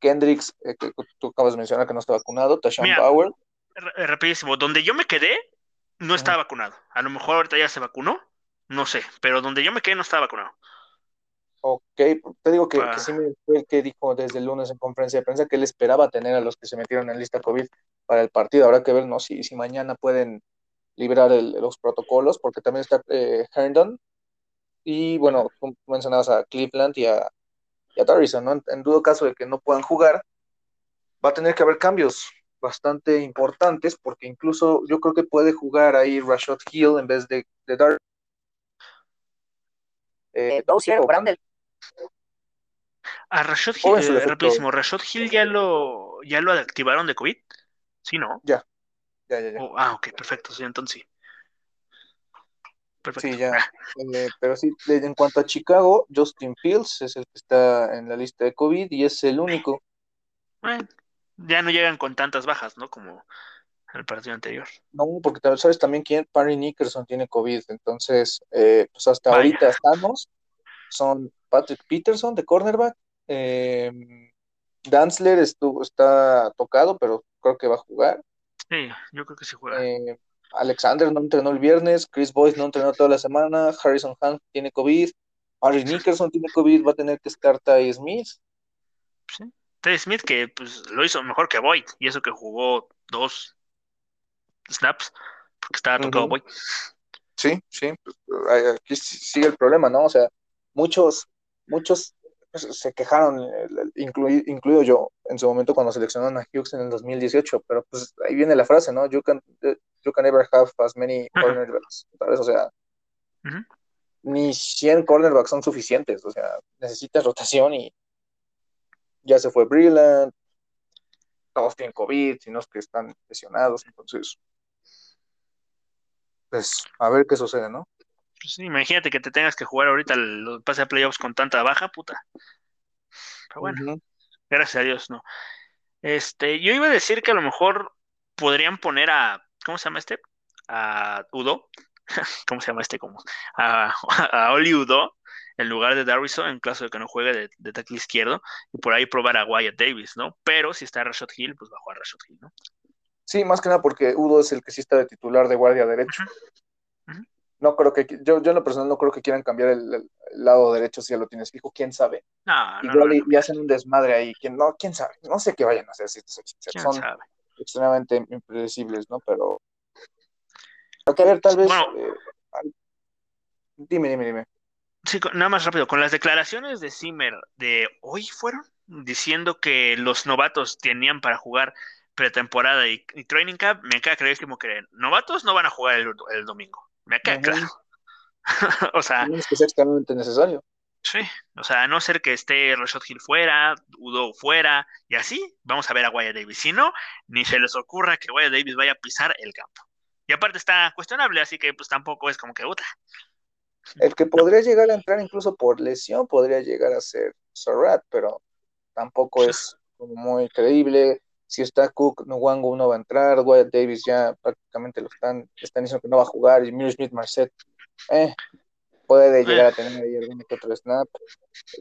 C: Kendricks, eh, que tú acabas de mencionar que no está vacunado. Tashawn
B: Mira,
C: Bauer,
B: R- rapidísimo, donde yo me quedé, no estaba vacunado. A lo mejor ahorita ya se vacunó, no sé, pero donde yo me quedé no estaba vacunado.
C: Ok, te digo que, que
B: Pa-
C: sí me fue el que dijo desde el lunes en conferencia de prensa que él esperaba tener a los que se metieron en lista COVID para el partido. Habrá que ver, ¿no? Si, si mañana pueden librar el- los protocolos, porque también está eh, Herndon. Y bueno, tú mencionabas a Cleveland y a, y a ¿no? En, en dudo caso de que no puedan jugar, va a tener que haber cambios bastante importantes, porque incluso yo creo que puede jugar ahí Rashad Hill en vez de, de Dar eh, Dozier o Brandel.
B: A Rashad Hill,
C: O en su
B: eh, rapidísimo, Rashad Hill ya lo, ya lo activaron de COVID. Sí, ¿no?
C: ya, ya, ya, ya.
B: Oh, ah, ok, perfecto, sí, entonces sí. Perfecto.
C: Sí, ya. Eh, pero sí, en cuanto a Chicago, Justin Fields es el que está en la lista de COVID y es el único.
B: Bueno, ya no llegan con tantas bajas, ¿no? Como el partido anterior.
C: No, porque sabes también quién, Parry Nickerson tiene COVID. Entonces, eh, pues hasta
B: Vaya.
C: ahorita estamos. Son Patrick Peterson de cornerback. eh, Danzler estuvo, está tocado, pero creo que va a jugar.
B: Sí, yo creo que sí juega.
C: Eh, Alexander no entrenó el viernes. Chris Boyce no entrenó toda la semana. Harrison Hunt tiene COVID. Parry Nickerson tiene COVID. Va a tener que estar Ty Smith.
B: Sí. Ted Smith que pues lo hizo mejor que Boyd, y eso que jugó dos snaps, porque estaba tocado. Boyd.
C: Sí, sí, pues, aquí sigue el problema, ¿no? O sea, muchos, muchos pues, se quejaron, incluido yo, en su momento cuando seleccionaron a Hughes en el 2018, pero pues ahí viene la frase, ¿no? You can, you can never have as many cornerbacks, ¿sabes? O sea, ni 100 cornerbacks son suficientes, o sea, necesitas rotación y ya se fue Brillant, todos tienen COVID, sino que están lesionados, entonces, pues a ver qué sucede, ¿no?
B: Pues imagínate que te tengas que jugar ahorita el pase de playoffs con tanta baja, puta. Pero bueno, gracias a Dios, no. Este, yo iba a decir que a lo mejor podrían poner a, ¿cómo se llama este? A Udo, ¿cómo se llama este? como A, a Oli Udo, en lugar de Darrison, en caso de que no juegue de, de tackle izquierdo, y por ahí probar a Wyatt Davis, ¿no? Pero si está Rashad Hill, pues va a jugar Rashad Hill, ¿no?
C: Sí, más que nada porque Udo es el que sí está de titular de guardia derecho. No creo que, yo, yo en lo personal no creo que quieran cambiar el, lado derecho si ya lo tienes fijo, quién sabe.
B: No, no,
C: Igual y, hacen un desmadre ahí, ¿quién, no, quién sabe, no sé qué vayan a hacer si Son extremadamente impredecibles, ¿no? Pero que ver, tal vez. Eh, dime, dime, dime.
B: Sí, nada más rápido, con las declaraciones de Zimmer de hoy fueron diciendo que los novatos tenían para jugar pretemporada y, training camp, me queda clarísimo que novatos no van a jugar el domingo. Me queda claro. o sea.
C: No es que sea extremadamente necesario.
B: Sí, o sea, a no ser que esté Rashad Hill fuera, Udo fuera, y así, vamos a ver a Wyatt Davis. Si no, ni se les ocurra que Wyatt Davis vaya a pisar el campo. Y aparte está cuestionable, así que pues tampoco es como que puta.
C: El que podría llegar a entrar incluso por lesión podría llegar a ser Surratt, pero tampoco es muy creíble si está Cook, no Wango no va a entrar, Wyatt Davis ya prácticamente lo están, están diciendo que no va a jugar, y Miro Smith Marset, eh, puede llegar a tener ahí algún que otro snap.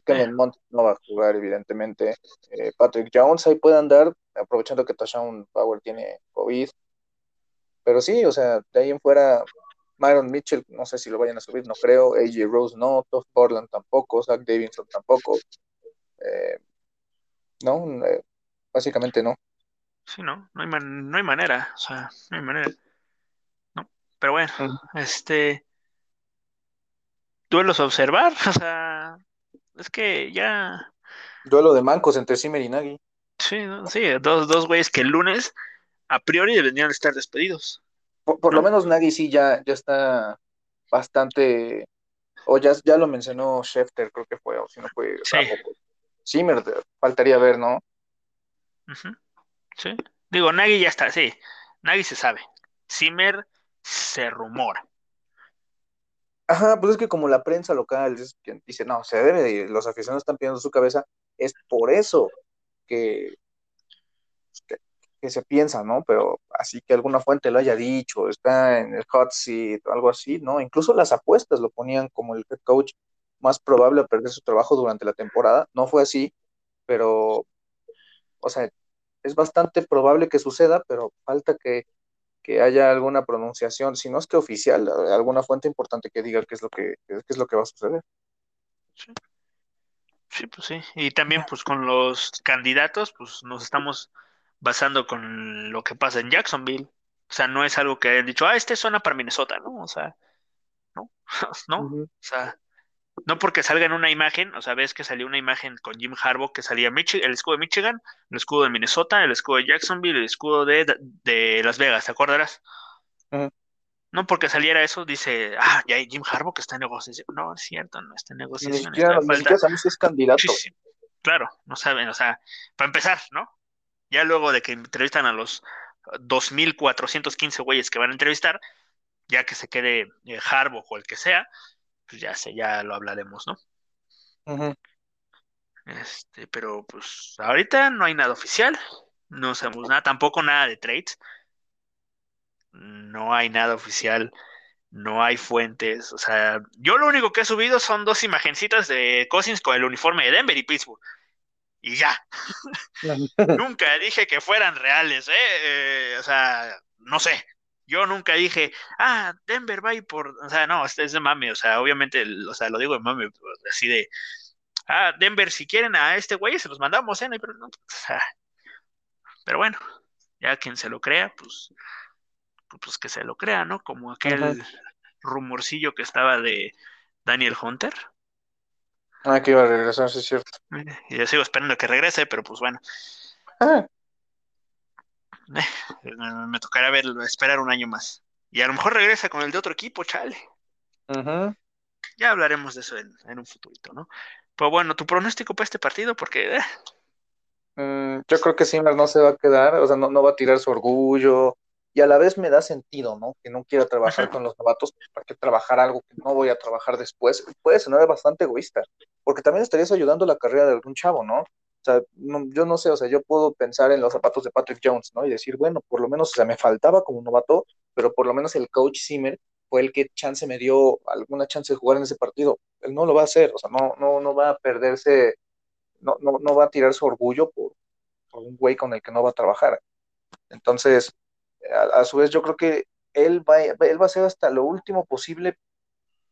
C: Kellen Mont no va a jugar, evidentemente. Eh, Patrick Jones ahí puede andar, aprovechando que Tashawn Power tiene COVID. Pero sí, o sea, de ahí en fuera, Myron Mitchell, no sé si lo vayan a subir, no creo. AJ Rose no, Todd Portland tampoco, Zach Davidson tampoco. Eh, no, básicamente no.
B: Sí, no, no hay, no hay manera, o sea, no hay manera. No, pero bueno, este. Duelos a observar, o sea, es que ya.
C: Duelo de mancos entre Zimmer y Nagy.
B: Sí, sí, dos, dos güeyes que el lunes a priori deberían estar despedidos.
C: Por, lo menos Nagy sí ya, ya está bastante. O ya, ya lo mencionó Schefter, creo que fue, o si no fue. Sí. Zimmer, faltaría ver, ¿no?
B: Sí. Digo, Nagy ya está, sí. Nagy se sabe. Zimmer se rumora.
C: Ajá, pues es que como la prensa local es quien dice, no, se debe de ir, los aficionados están pidiendo su cabeza, es por eso que, que, se piensa, ¿no? Pero así que alguna fuente lo haya dicho, está en el hot seat o algo así, ¿no? Incluso las apuestas lo ponían como el head coach más probable a perder su trabajo durante la temporada, no fue así, pero, o sea, es bastante probable que suceda, pero falta que, haya alguna pronunciación, si no es que oficial, alguna fuente importante que diga qué es lo que, qué es lo que va a suceder.
B: Sí. pues sí. Y también pues con los candidatos, pues nos estamos basando con lo que pasa en Jacksonville. O sea, no es algo que hayan dicho, ah, este zona para Minnesota, ¿no? O sea, no, no, o sea, no porque salga en una imagen, o sea, ves que salió una imagen con Jim Harbaugh que salía el escudo de Michigan, el escudo de Minnesota, el escudo de Jacksonville, el escudo de, de Las Vegas, ¿te acordarás? No porque saliera eso, dice, ah, ya hay Jim Harbaugh que está en negociación. No, es cierto, no está en negociación.
C: Ni es candidato.
B: claro, no saben, o sea, para empezar, ¿no? Ya luego de que entrevistan a los 2.415 güeyes que van a entrevistar, ya que se quede eh, Harbaugh o el que sea, pues ya sé, ya lo hablaremos, ¿no? Este, pero pues ahorita no hay nada oficial, no sabemos nada, tampoco nada de trades. No hay nada oficial, no hay fuentes, o sea, yo lo único que he subido son dos imagencitas de Cousins con el uniforme de Denver y Pittsburgh. Y ya. Nunca dije que fueran reales, ¿eh? ¿eh? O sea, no sé, yo nunca dije, ah, Denver va a ir por, o sea, no, es de mame, o sea, obviamente, o sea, lo digo de mame, así de, ah, Denver, si quieren a este güey, se los mandamos, ¿eh? Pero, no, o sea, pero bueno, ya quien se lo crea, pues, pues que se lo crea, ¿no? Como aquel rumorcillo que estaba de Daniel Hunter.
C: Ah, que iba a regresar, sí es cierto.
B: Y yo sigo esperando que regrese, pero pues bueno.
C: Ah,
B: Eh, me, tocará ver, esperar un año más. Y a lo mejor regresa con el de otro equipo, chale. Ya hablaremos de eso en, en un futurito, ¿no? Pero bueno, tu pronóstico para este partido, porque eh,
C: Mm, yo creo que Zimmer no se va a quedar, o sea, no, no va a tirar su orgullo. Y a la vez me da sentido, ¿no? Que no quiera trabajar con los novatos, ¿para qué trabajar algo que no voy a trabajar después? Puede sonar bastante egoísta, porque también estarías ayudando la carrera de algún chavo, ¿no? O sea, yo no sé, o sea, yo puedo pensar en los zapatos de Patrick Jones, ¿no? Y decir, bueno, por lo menos, o sea, me faltaba como novato, pero por lo menos el coach Zimmer fue el que chance me dio alguna chance de jugar en ese partido. Él no lo va a hacer, o sea, no, no, no va a perderse, no, no, no va a tirar su orgullo por, por un güey con el que no va a trabajar. Entonces, a, a su vez, yo creo que él va, él va a hacer hasta lo último posible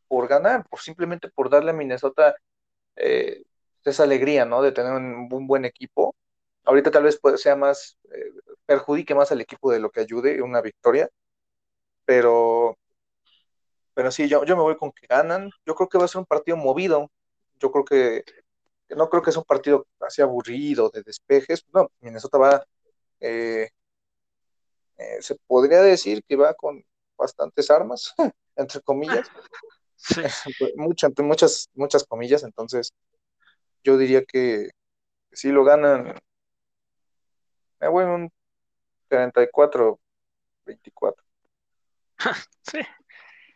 C: por ganar, por simplemente por darle a Minnesota eh, esa alegría, ¿no? De tener un, un buen equipo. Ahorita tal vez sea más, eh, perjudique más al equipo de lo que ayude una victoria, pero, pero sí, yo, yo me voy con que ganan. Yo creo que va a ser un partido movido. Yo creo que, que no creo que sea un partido así aburrido de despejes. No, Minnesota va, eh, eh, se podría decir que va con bastantes armas, entre comillas,
B: sí.
C: muchas, muchas, muchas comillas, entonces yo diría que si lo ganan, en un 34-24.
B: Sí,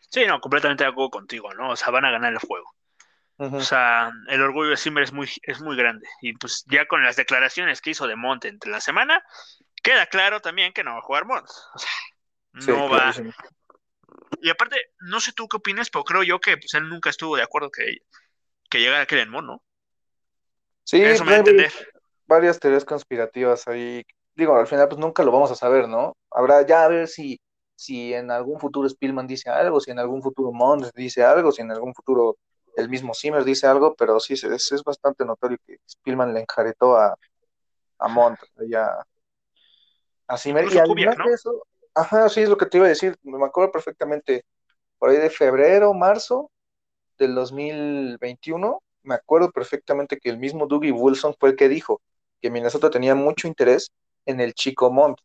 B: sí, no, completamente de acuerdo contigo, ¿no? O sea, van a ganar el juego. O sea, el orgullo de Zimmer es muy, es muy grande. Y pues ya con las declaraciones que hizo de Monte entre la semana, queda claro también que no va a jugar Monte. O sea,
C: Sí,
B: no va.
C: clarísimo.
B: Y aparte, no sé tú qué opinas, pero creo yo que pues, él nunca estuvo de acuerdo que, que llegara Kellen Moore, ¿no?
C: Sí,
B: Eso me entender.
C: varias teorías conspirativas ahí. Digo, al final pues nunca lo vamos a saber, ¿no? Habrá ya a ver si, si en algún futuro Spielman dice algo, si en algún futuro Mons dice algo, si en algún futuro el mismo Zimmer dice algo, pero sí es, es bastante notorio que Spielman le enjaretó a, a Mont, ya a Zimmer. Y además
B: ¿no?
C: de eso, ajá, sí es lo que te iba a decir, me acuerdo perfectamente, por ahí de febrero, marzo del 2021, me acuerdo perfectamente que el mismo Dougie Wilson fue el que dijo que Minnesota tenía mucho interés en el chico Mont,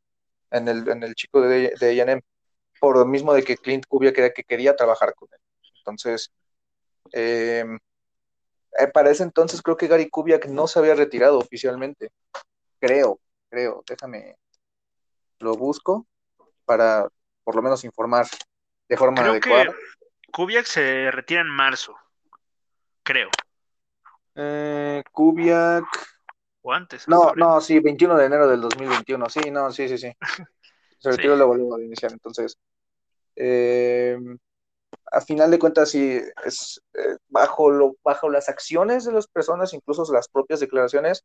C: en el, en el chico de, de A&M, por lo mismo de que Clint Kubiak era que quería trabajar con él. Entonces, eh, eh, para ese entonces creo que Gary Kubiak no se había retirado oficialmente. Creo, creo, déjame, lo busco para por lo menos informar de forma
B: Creo
C: adecuada.
B: que Kubiak se retira en marzo, creo.
C: Eh, Kubiak,
B: O antes. en
C: no, no, sí, 21 de enero del 2021, sí, no, sí, sí, sí. Se retiró
B: Sí.
C: luego de iniciar, entonces, eh, a final de cuentas, sí, es eh, bajo, lo, bajo las acciones de las personas, incluso las propias declaraciones,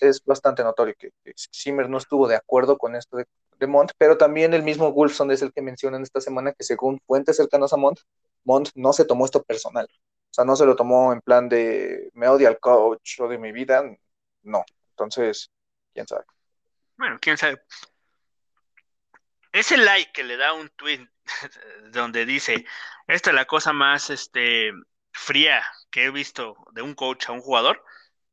C: es bastante notorio que, que Zimmer no estuvo de acuerdo con esto de, de Mont, pero también el mismo Wolfson es el que mencionan esta semana que según fuentes cercanas a Mont, Mont no se tomó esto personal. O sea, no se lo tomó en plan de me odia al coach o de mi vida. No. Entonces, quién sabe.
B: Bueno, quién sabe. Ese like que le da un tweet donde dice, esta es la cosa más este, fría que he visto de un coach a un jugador,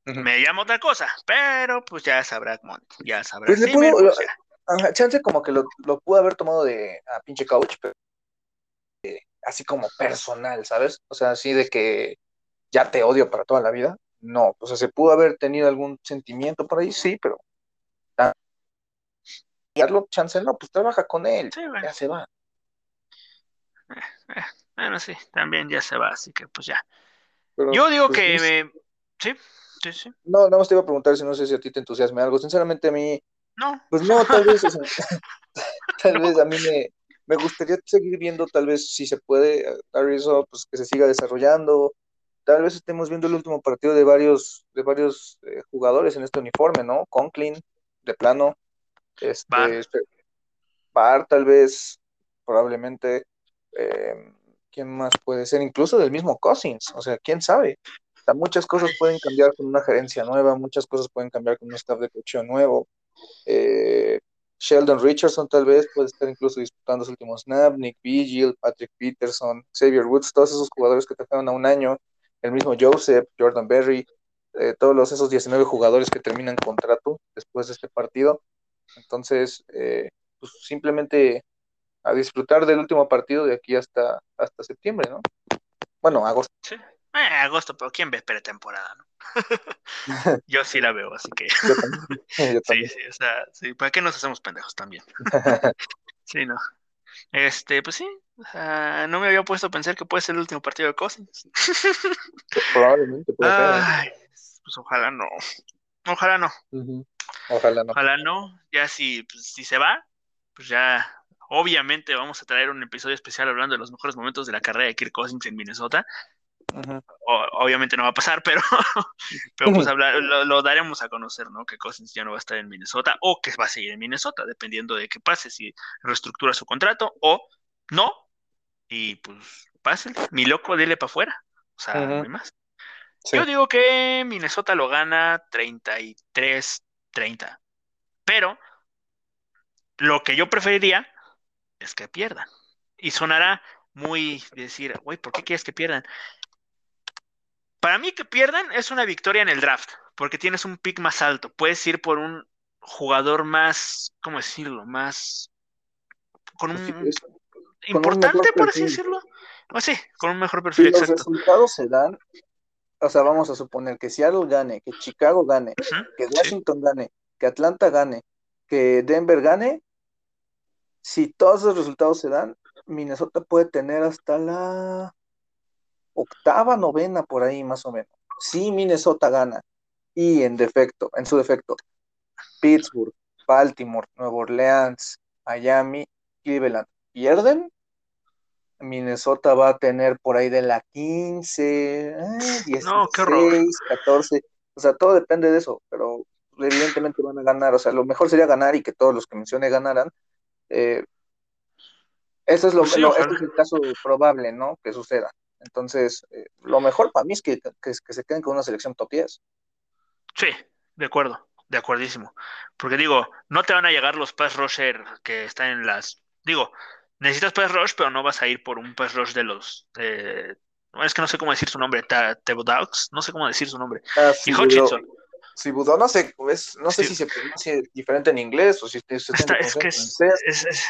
B: me llama otra cosa, pero pues ya sabrá ya sabrá
C: Pues
B: Zimmer,
C: pudo-
B: pues.
C: Ajá, chance como que lo, lo pudo haber tomado de a pinche coach, pero así como personal, ¿sabes? O sea, así de que ya te odio para toda la vida. No, o sea, se pudo haber tenido algún sentimiento por ahí, sí, pero darlo chance, no, pues trabaja con él,
B: Sí, bueno,
C: ya se va.
B: eh, bueno, sí, también ya se va, así que pues ya.
C: Pero,
B: Yo digo
C: pues,
B: que me... Sí, sí, sí.
C: No, nada más te iba a preguntar si no sé si a ti te entusiasme algo. Sinceramente a mí,
B: No,
C: pues no, tal vez, o sea, tal
B: No.
C: vez a mí me, me gustaría seguir viendo, tal vez si se puede, a pues que se siga desarrollando. Tal vez estemos viendo el último partido de varios, de varios eh, jugadores en este uniforme, ¿no? Conklin, de plano, este,
B: Barr.
C: este, Barr, tal vez, probablemente, eh, ¿quién más puede ser? Incluso del mismo Cousins, o sea, quién sabe. O sea, muchas cosas pueden cambiar con una gerencia nueva, muchas cosas pueden cambiar con un staff de coaching nuevo. Eh, Sheldon Richardson tal vez puede estar incluso disputando su último snap, Nick Vigil, Patrick Peterson, Xavier Woods, todos esos jugadores que tocaron a un año, el mismo Joseph, Jordan Berry, eh, todos los, esos 19 jugadores que terminan contrato después de este partido. Entonces, eh, pues simplemente a disfrutar del último partido de aquí hasta, hasta septiembre, ¿no? Bueno, agosto.
B: Sí, eh, agosto, pero ¿quién ve pretemporada, no? yo sí la veo, así que. Sí, sí, o sea, sí, ¿para qué nos hacemos pendejos también? sí, no. Este, pues sí, o sea, no me había puesto a pensar que puede ser el último partido de Cousins.
C: Probablemente puede
B: Ay, pues ojalá no. Ojalá no.
C: Ojalá no.
B: Ojalá no. Ya si, pues, si se va, pues ya obviamente vamos a traer un episodio especial hablando de los mejores momentos de la carrera de Kirk Cousins en Minnesota obviamente no va a pasar, pero, pero pues hablar, lo, daremos a conocer, ¿no? Que Cousins ya no va a estar en Minnesota o que va a seguir en Minnesota, dependiendo de qué pase, si reestructura su contrato o no. Y pues pase, mi loco, dile para afuera. O sea, no hay más. Yo digo que Minnesota lo gana 33-30. Pero lo que yo preferiría es que pierdan. Y sonará muy decir, güey, ¿por qué quieres que pierdan? Para mí que pierdan es una victoria en el draft, porque tienes un pick más alto. Puedes ir por un jugador más, ¿cómo decirlo? Más con un pues importante, por así decirlo. O sí, con un mejor perfil.
C: Si los resultados se dan, o sea, vamos a suponer que Seattle gane, que Chicago gane, que Washington gane, que Atlanta gane, que Denver gane. Si todos esos resultados se dan, Minnesota puede tener hasta la octava, novena, por ahí más o menos. Si Minnesota gana y en defecto, en su defecto, Pittsburgh, Baltimore, Nueva Orleans, Miami, Cleveland pierden, Minnesota va a tener por ahí de la 15, 16, 14, o sea, todo depende de eso, pero evidentemente van a ganar, o sea, lo mejor sería ganar y que todos los que mencioné ganaran. Eh, eso es lo, pues este es el caso probable, ¿no? Que suceda. Entonces, eh, lo mejor para mí es que, se queden con una selección top 10.
B: Sí, de acuerdo, de acuerdísimo. Porque digo, no te van a llegar los pass rusher que están en las. Digo, necesitas pass rush, pero no vas a ir por un pass rush de los. es que no sé cómo decir su nombre, Dogs, no sé cómo decir su nombre.
C: Ah, y Hutchinson. Budó, no sé, no sé si se pronuncia diferente en inglés o si
B: es, que es,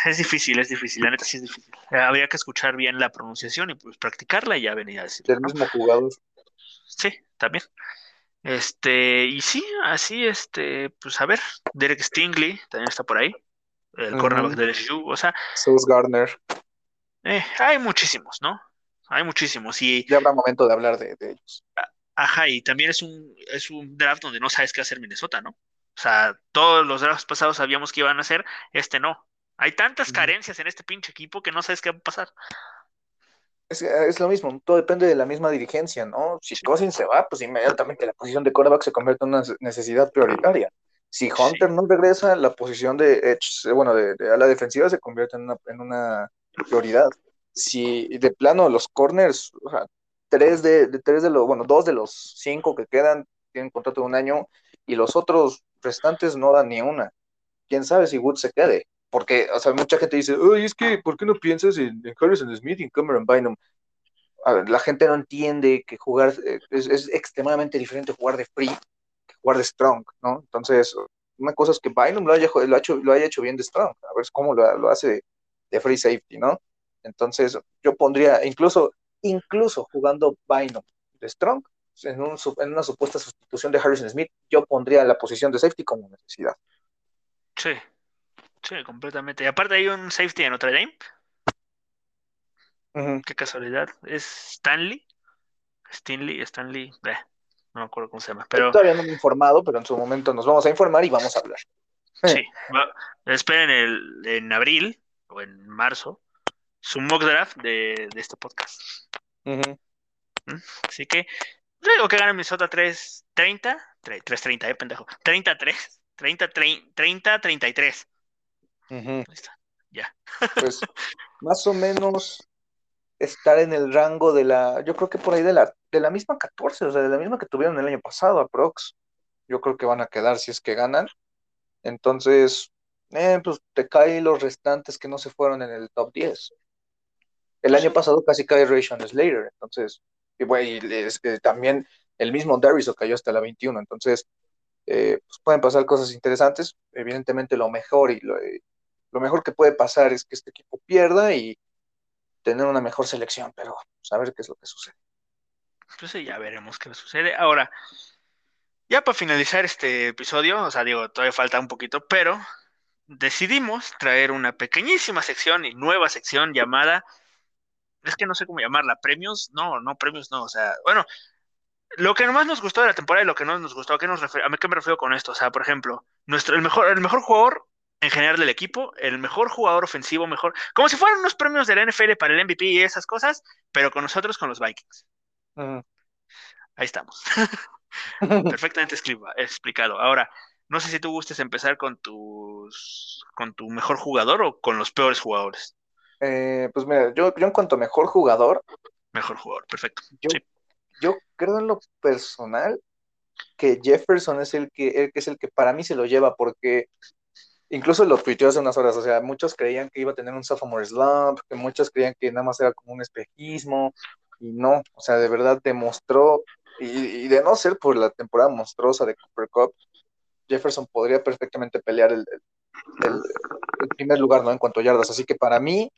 B: es, difícil, es difícil, la neta sí es difícil. Habría que escuchar bien la pronunciación y pues practicarla y ya venir a decir.
C: Del mismo jugador.
B: Sí, también. Este, y sí, así, este, pues a ver, Derek Stingley también está por ahí, el cornerback de LSU, o sea.
C: Sus Gardner.
B: Eh, hay muchísimos, ¿no? Hay muchísimos. Y
C: ya habrá momento de hablar de, de ellos.
B: Ajá, y también es un, es un draft donde no sabes qué hacer Minnesota, ¿no? O sea, todos los drafts pasados sabíamos que iban a hacer, este no. Hay tantas carencias en este pinche equipo que no sabes qué va a pasar.
C: Es, lo mismo, todo depende de la misma dirigencia, ¿no? Si Cousins se va, pues inmediatamente la posición de quarterback se convierte en una necesidad prioritaria. Si Hunter no regresa, la posición de edge, bueno, de, a la defensiva se convierte en una, en una prioridad. Si de plano los corners, o sea, tres de, tres de los, bueno, dos de los cinco que quedan tienen contrato de un año y los otros restantes no dan ni una. Quién sabe si Wood se quede. Porque, o sea, mucha gente dice, oye, es que, ¿por qué no piensas en, Harrison Smith y en Cameron Bynum? la gente no entiende que jugar eh, es, extremadamente diferente jugar de free que jugar de strong, ¿no? Entonces, una cosa es que Bynum lo haya, lo, hecho, lo haya hecho bien de strong, a ver cómo lo, lo hace de, free safety, ¿no? Entonces, yo pondría, incluso incluso jugando Bynum de Strong, en, una supuesta sustitución de Harrison Smith, yo pondría la posición de safety como necesidad.
B: Sí, sí, completamente. Y aparte hay un safety en Notre Dame. Qué casualidad. Es Stanley. Stanley, Stanley. no me acuerdo cómo se llama. Pero...
C: Todavía no me he informado, pero en su momento nos vamos a informar y vamos a hablar.
B: Sí, esperen el, en abril o en marzo su mock draft de, de este podcast. Así que digo que gana Minnesota 3-30, 3-30, eh, pendejo. 33, 30, 30, 33. Ya.
C: Pues más o menos estar en el rango de la, yo creo que por ahí de la, de la misma 14, o sea, de la misma que tuvieron el año pasado, aprox. Yo creo que van a quedar si es que ganan. Entonces, eh, pues te caen los restantes que no se fueron en el top 10. El año pasado casi cae Rayshon Slater, entonces y, también el mismo Darius cayó hasta la 21, entonces pues pueden pasar cosas interesantes. Evidentemente lo mejor y lo, lo mejor que puede pasar es que este equipo pierda y tener una mejor selección, pero saber qué es lo que sucede.
B: Pues sí, ya veremos qué sucede. Ahora, ya para finalizar este episodio, o sea, digo, todavía falta un poquito, pero decidimos traer una pequeñísima sección y nueva sección llamada, es que no sé cómo llamarla, premios, no, no premios, no, o sea, bueno, lo que más nos gustó de la temporada y lo que no nos gustó, ¿a qué, nos ¿a qué me refiero con esto? O sea, por ejemplo, nuestro, el mejor, el mejor jugador en general del equipo, el mejor jugador ofensivo, mejor, como si fueran unos premios de la NFL para el MVP y esas cosas, pero con nosotros, con los Vikings. Ahí estamos. Perfectamente explicado. Ahora, no sé si tú gustes empezar con tus con tu mejor jugador o con los peores jugadores.
C: Eh, pues mira, yo, yo en cuanto mejor jugador.
B: Mejor jugador, perfecto.
C: Yo, yo creo en lo personal que Jefferson es el que, es el que para mí se lo lleva, porque incluso lo tuiteó hace unas horas, o sea, muchos creían que iba a tener un sophomore slump, que muchos creían que nada más era como un espejismo, y no, o sea, de verdad demostró, y, de no ser por la temporada monstruosa de Cooper Cup, Jefferson podría perfectamente pelear el, primer lugar, ¿no? En cuanto a yardas, así que para mí,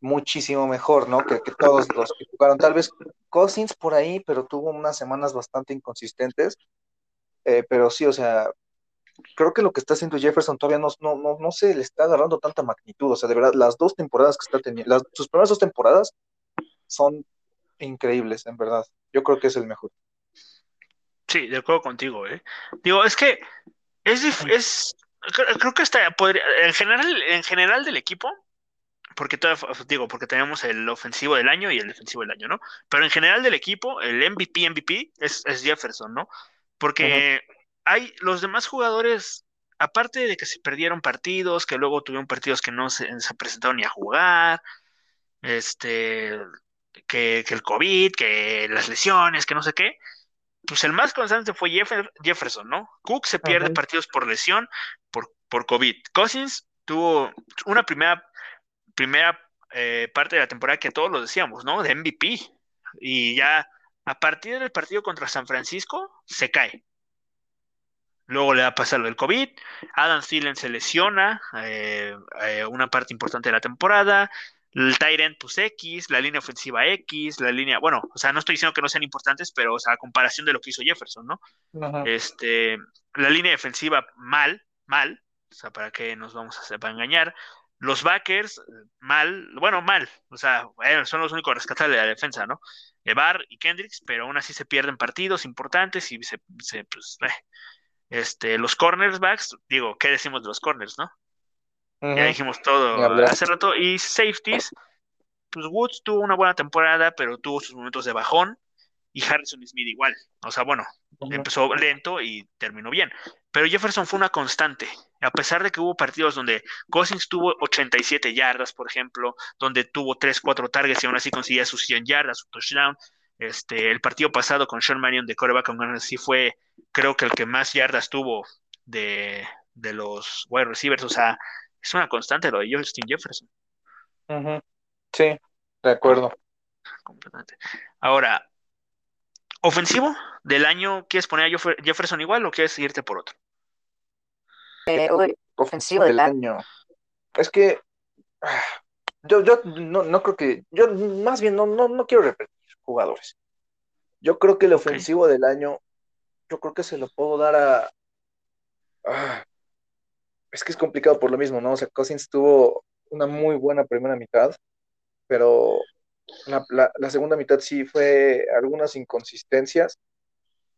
C: muchísimo mejor, ¿no? Que, que todos los que jugaron, tal vez Cousins por ahí, pero tuvo unas semanas bastante inconsistentes, eh, pero sí, o sea, creo que lo que está haciendo Jefferson todavía no, no, no, no se le está agarrando tanta magnitud. O sea, de verdad, las dos temporadas que está teniendo, sus primeras dos temporadas son increíbles, en verdad. Yo creo que es el mejor.
B: Sí, de acuerdo contigo, ¿eh? Digo, es que es, es creo que está, podría, en general, en general del equipo, porque todo, digo, porque tenemos el ofensivo del año y el defensivo del año, ¿no? Pero en general del equipo, el MVP, MVP es, Jefferson, ¿no? Porque hay los demás jugadores, aparte de que se perdieron partidos, que luego tuvieron partidos que no se, presentaron ni a jugar, este, que, el COVID, que las lesiones, que no sé qué, pues el más constante fue Jefferson, ¿no? Cook se pierde partidos por lesión, por, por COVID. Cousins tuvo una primera, primera eh, parte de la temporada que todos lo decíamos, ¿no? De MVP. Y ya a partir del partido contra San Francisco se cae. Luego le va a pasar lo del COVID. Adam Thielen se lesiona eh, eh, una parte importante de la temporada. El Tyrant, pues X, la línea ofensiva X, la línea, bueno, o sea, no estoy diciendo que no sean importantes, pero, o sea, a comparación de lo que hizo Jefferson, ¿no? Este, la línea defensiva mal, mal, o sea, para qué nos vamos a, hacer, para engañar. Los backers, mal, bueno, mal, o sea, son los únicos rescatables de la defensa, ¿no? Evar y Kendricks, pero aún así se pierden partidos importantes y se, se pues, eh, este, los cornerbacks, digo, ¿qué decimos de los corners, no? Ya dijimos todo hace rato. Y safeties, pues Woods tuvo una buena temporada, pero tuvo sus momentos de bajón. Y Harrison Smith igual. O sea, bueno, empezó lento y terminó bien. Pero Jefferson fue una constante. A pesar de que hubo partidos donde Cousins tuvo 87 yardas, por ejemplo, donde tuvo 3, 4 targets y aún así conseguía sus 100 yardas, su touchdown. Este, el partido pasado con Sean Marion de coreback sí fue, creo que el que más yardas tuvo de, los wide receivers. O sea, es una constante lo de Justin Jefferson.
C: Sí, de acuerdo.
B: Completamente. Ahora, ofensivo del año, ¿quieres poner a Jefferson igual o quieres irte por otro?
C: Eh, ofensivo del año. Es que ah, yo, yo no, no creo que, yo más bien no, no, no quiero repetir jugadores. Yo creo que el ofensivo del año, yo creo que se lo puedo dar a. Ah, es que es complicado por lo mismo, ¿no? O sea, Cousins tuvo una muy buena primera mitad, pero la, segunda mitad sí fue algunas inconsistencias,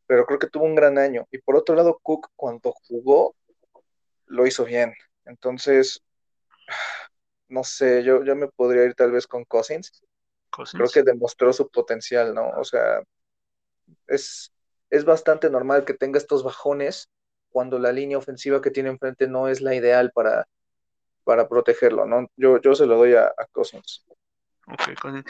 C: pero creo que tuvo un gran año. Y por otro lado, Cook, cuando jugó, lo hizo bien. Entonces, no sé, yo, yo me podría ir tal vez con Cousins. Creo que demostró su potencial, ¿no? O sea, es, es bastante normal que tenga estos bajones cuando la línea ofensiva que tiene enfrente no es la ideal para, para protegerlo, ¿no? Yo, yo se lo doy a, a Cousins.
B: Ok, Cousins.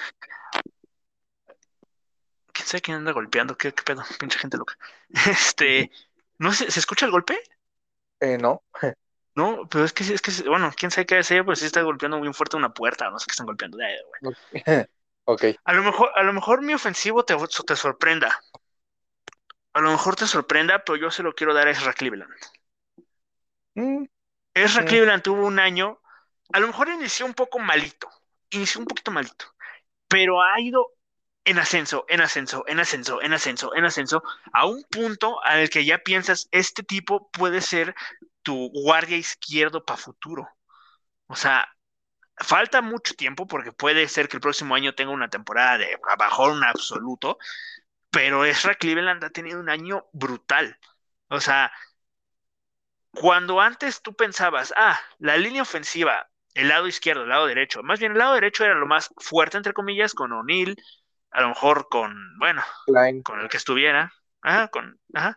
B: ¿Quién sabe quién anda golpeando? ¿Qué, qué pedo? Pinche gente loca. Este, ¿no se, ¿se escucha el golpe?
C: Eh, no.
B: No, pero es que, es que, bueno, quién sabe qué hacer, pues sí está golpeando muy fuerte una puerta, no sé qué están golpeando. Eh,
C: Ok.
B: A lo mejor, a lo mejor mi ofensivo te, te sorprenda. A lo mejor te sorprenda, pero yo se lo quiero dar a Ezra Cleveland.
C: Mm,
B: Ezra
C: Mm.
B: Cleveland tuvo un año, a lo mejor inició un poco malito, inició un poquito malito, pero ha ido en ascenso, en ascenso, en ascenso, en ascenso, en ascenso, a un punto al que ya piensas, este tipo puede ser tu guardia izquierdo para futuro. O sea, falta mucho tiempo porque puede ser que el próximo año tenga una temporada de bajón absoluto, pero Ezra Cleveland ha tenido un año brutal. O sea, cuando antes tú pensabas, ah, la línea ofensiva, el lado izquierdo, el lado derecho, más bien el lado derecho era lo más fuerte, entre comillas, con O'Neill, a lo mejor con, bueno,
C: Klein.
B: con el que estuviera, ajá, con, ajá,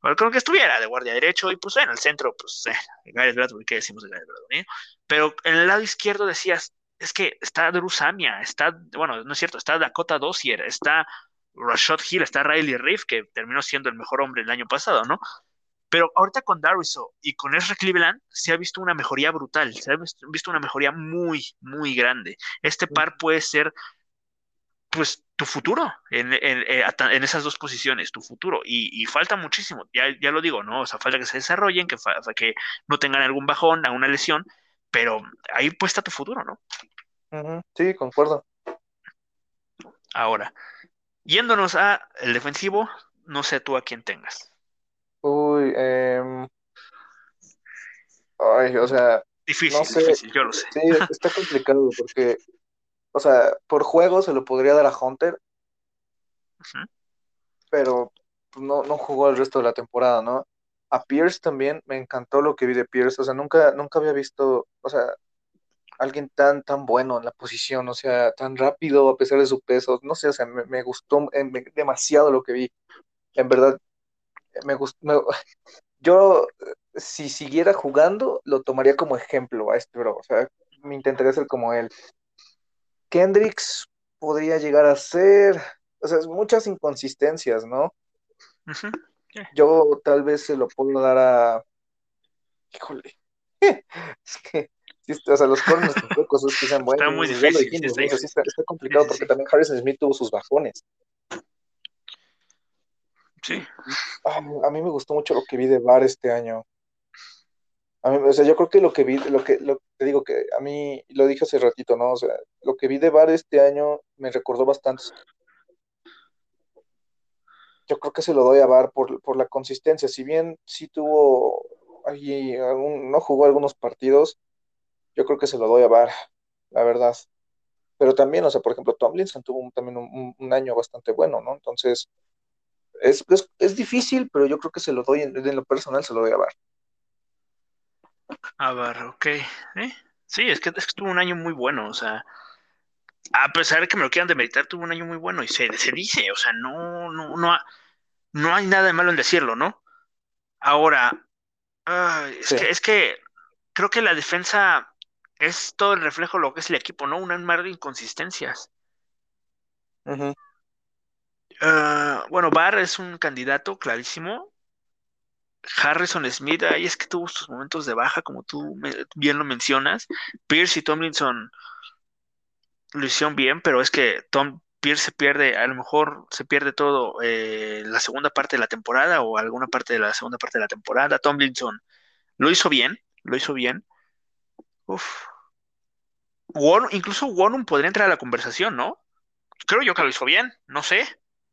B: con el que estuviera de guardia derecho, y pues en el centro, pues, eh, Gareth Bradbury, ¿qué decimos de Gareth Bradbury? Pero en el lado izquierdo decías, es que está Drew Samia, está, bueno, no es cierto, está Dakota Dossier, está Rashad Hill, está Riley Reef, que terminó siendo el mejor hombre el año pasado, ¿no? Pero ahorita con Dariso y con Ezra Cleveland se ha visto una mejoría brutal, se ha visto, una mejoría muy, muy grande. Este par puede ser, pues, tu futuro en, en, en esas dos posiciones, tu futuro. Y, y, falta muchísimo, ya, ya lo digo, ¿no? O sea, falta que se desarrollen, que, que no tengan algún bajón, alguna lesión, pero ahí pues está tu futuro, ¿no?
C: Sí, concuerdo.
B: Ahora, yéndonos a el defensivo, no sé tú a quién tengas.
C: Uy, eh... Ay, o sea.
B: Difícil,
C: no sé.
B: difícil, yo lo sé.
C: Sí, está complicado porque, o sea, por juego se lo podría dar a Hunter,
B: Uh -huh.
C: pero no, no jugó el resto de la temporada, ¿no? A Pierce también me encantó lo que vi de Pierce, o sea, nunca, nunca había visto, o sea, alguien tan, tan bueno en la posición, o sea, tan rápido a pesar de su peso, no sé, o sea, me, me gustó eh, me, demasiado lo que vi, en verdad, me gustó, me, yo, si siguiera jugando, lo tomaría como ejemplo a este bro, o sea, me intentaría ser como él. Kendricks podría llegar a ser, o sea, muchas inconsistencias, ¿no?
B: Uh -huh. yeah.
C: Yo tal vez se lo puedo dar a, híjole, es que o sea, los corners tampoco es que sean buenos.
B: Está muy difícil.
C: Dijimos, sí, está, ¿no? está, está, complicado sí, porque también Harrison Smith tuvo sus bajones.
B: Sí.
C: A, a, mí me gustó mucho lo que vi de Bar este año. A mí, o sea, yo creo que lo que vi, lo que te digo que a mí, lo dije hace ratito, ¿no? O sea, lo que vi de Bar este año me recordó bastante. Yo creo que se lo doy a Bar por, por la consistencia. Si bien sí tuvo ahí algún, no jugó algunos partidos, yo creo que se lo doy a Bar, la verdad. Pero también, o sea, por ejemplo, Tomlinson tuvo también un, un, año bastante bueno, ¿no? Entonces, es, es, es, difícil, pero yo creo que se lo doy, en, en lo personal se lo doy a Bar.
B: A Bar, ok. ¿Eh? Sí, es que, es que tuvo un año muy bueno, o sea, a pesar de que me lo quieran demeritar, tuvo un año muy bueno y se, se dice, o sea, no, no, no, no hay nada de malo en decirlo, ¿no? Ahora, uh, es, sí. que, es que creo que la defensa es todo el reflejo de lo que es el equipo, ¿no? Un mar de inconsistencias.
C: Uh -huh.
B: Uh, bueno, Barr es un candidato clarísimo. Harrison Smith, ahí es que tuvo sus momentos de baja, como tú bien lo mencionas. Pierce y Tomlinson lo hicieron bien, pero es que Tom Pierce se pierde, a lo mejor se pierde todo eh, la segunda parte de la temporada o alguna parte de la segunda parte de la temporada. Tomlinson lo hizo bien, lo hizo bien. Uf. Incluso Warren podría entrar a la conversación, ¿no? Creo yo que lo hizo bien, no sé.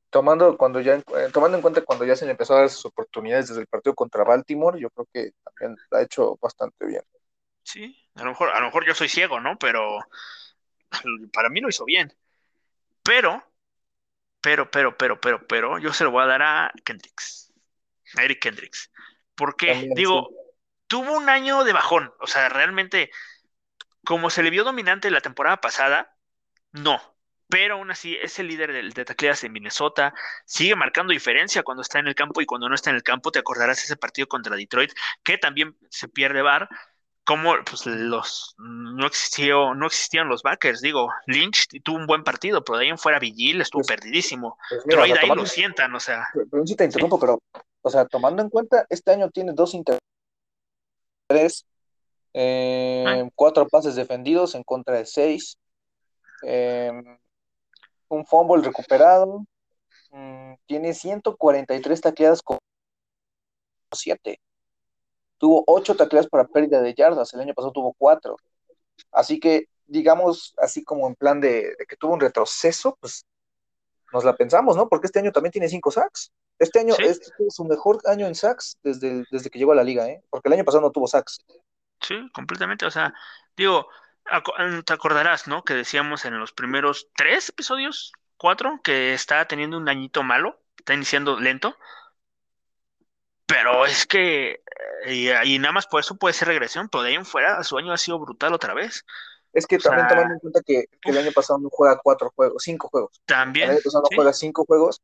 C: Tomando, cuando ya, eh, tomando en cuenta cuando ya se le empezó a dar sus oportunidades desde el partido contra Baltimore, yo creo que también lo ha hecho bastante bien.
B: Sí, a lo mejor, a lo mejor yo soy ciego, ¿no? Pero para mí lo hizo bien. Pero, pero, pero, pero, pero, pero, yo se lo voy a dar a Kendricks. A Eric Kendricks. Porque, también, digo, sí. tuvo un año de bajón. O sea, realmente, como se le vio dominante la temporada pasada, no. Pero aún así es el líder de, de tacleadas en Minnesota, sigue marcando diferencia cuando está en el campo y cuando no está en el campo, te acordarás ese partido contra Detroit, que también se pierde bar, como pues los no existió, no existían los backers, digo, Lynch tuvo un buen partido, pero de ahí en fuera Vigil estuvo pues, perdidísimo. Pues mira, Troy o sea, de ahí lo sientan, o sea.
C: Pero sí te interrumpo, sí. pero, o sea, tomando en cuenta, este año tiene dos inter tres, eh, ah. cuatro pases defendidos en contra de seis. Eh, un fumble recuperado, mm, tiene 143 tacleadas con 7. Tuvo 8 tacleadas para pérdida de yardas, el año pasado tuvo 4. Así que, digamos, así como en plan de, que tuvo un retroceso, pues nos la pensamos, ¿no? Porque este año también tiene 5 sacks. Este año es su mejor año en sacks desde, desde que llegó a la liga, ¿eh? Porque el año pasado no tuvo sacks.
B: Sí, completamente. O sea, digo, te acordarás, ¿no? Que decíamos en los primeros tres episodios, cuatro, que está teniendo un añito malo, está iniciando lento. Pero es que, eh, y, nada más por eso puede ser regresión, pero de ahí en fuera su año ha sido brutal otra vez.
C: Es que también tomando en cuenta que, el año pasado no juega cuatro juegos, cinco juegos.
B: También.
C: El año pasado no juega cinco juegos.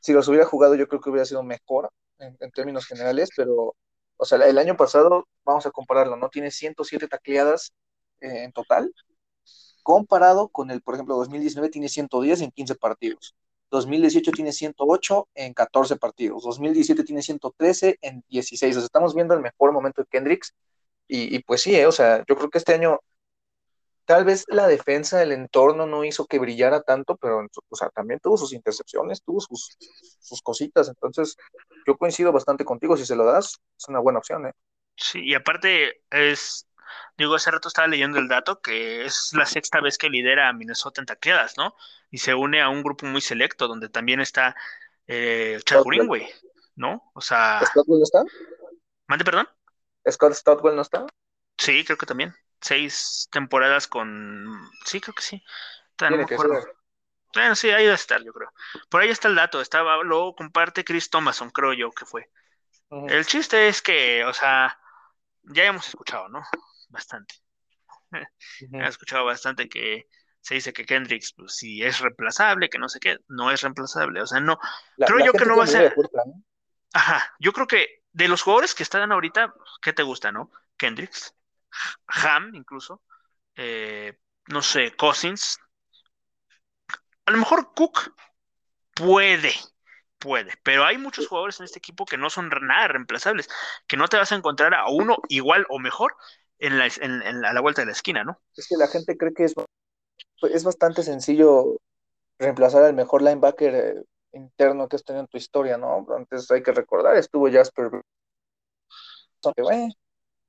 C: Si los hubiera jugado, yo creo que hubiera sido mejor en, términos generales, pero, o sea, el año pasado, vamos a compararlo, ¿no? Tiene 107 tacleadas eh, en total, comparado con el, por ejemplo, 2019 tiene 110 en 15 partidos. 2018 tiene 108 en 14 partidos, 2017 tiene 113 en 16. O sea, estamos viendo el mejor momento de Kendricks. Y, pues sí, eh, o sea, yo creo que este año tal vez la defensa del entorno no hizo que brillara tanto, pero o sea, también tuvo sus intercepciones, tuvo sus, sus cositas. Entonces, yo coincido bastante contigo. Si se lo das, es una buena opción. ¿eh?
B: Sí, y aparte es Digo, hace rato estaba leyendo el dato que es la sexta vez que lidera a Minnesota en tacleadas, ¿no? Y se une a un grupo muy selecto donde también está eh, Chad Greenway, ¿no? O sea.
C: ¿Stotwell no está?
B: ¿Mande, perdón?
C: ¿Scott Stotwell no está?
B: Sí, creo que también. Seis temporadas con. Sí, creo que sí.
C: Tiene que ser.
B: Bueno, sí, ahí debe estar, yo creo. Por ahí está el dato. Estaba, luego comparte Chris Thomason, creo yo que fue. El chiste es que, o sea, ya hemos escuchado, ¿no? Bastante. He escuchado bastante que se dice que Kendricks, pues si es reemplazable, que no sé qué, no es reemplazable. O sea, no. creo yo que no va a ser. Ajá. Yo creo que de los jugadores que están ahorita, ¿qué te gusta, no? Kendricks, Ham, incluso. Eh, no sé, Cousins. A lo mejor Cook puede, puede, pero hay muchos jugadores en este equipo que no son nada reemplazables, que no te vas a encontrar a uno igual o mejor en la, en, a la vuelta de la esquina, ¿no?
C: Es que la gente cree que es, es bastante sencillo reemplazar al mejor linebacker eh, interno que has tenido en tu historia, ¿no? Antes hay que recordar, estuvo Jasper,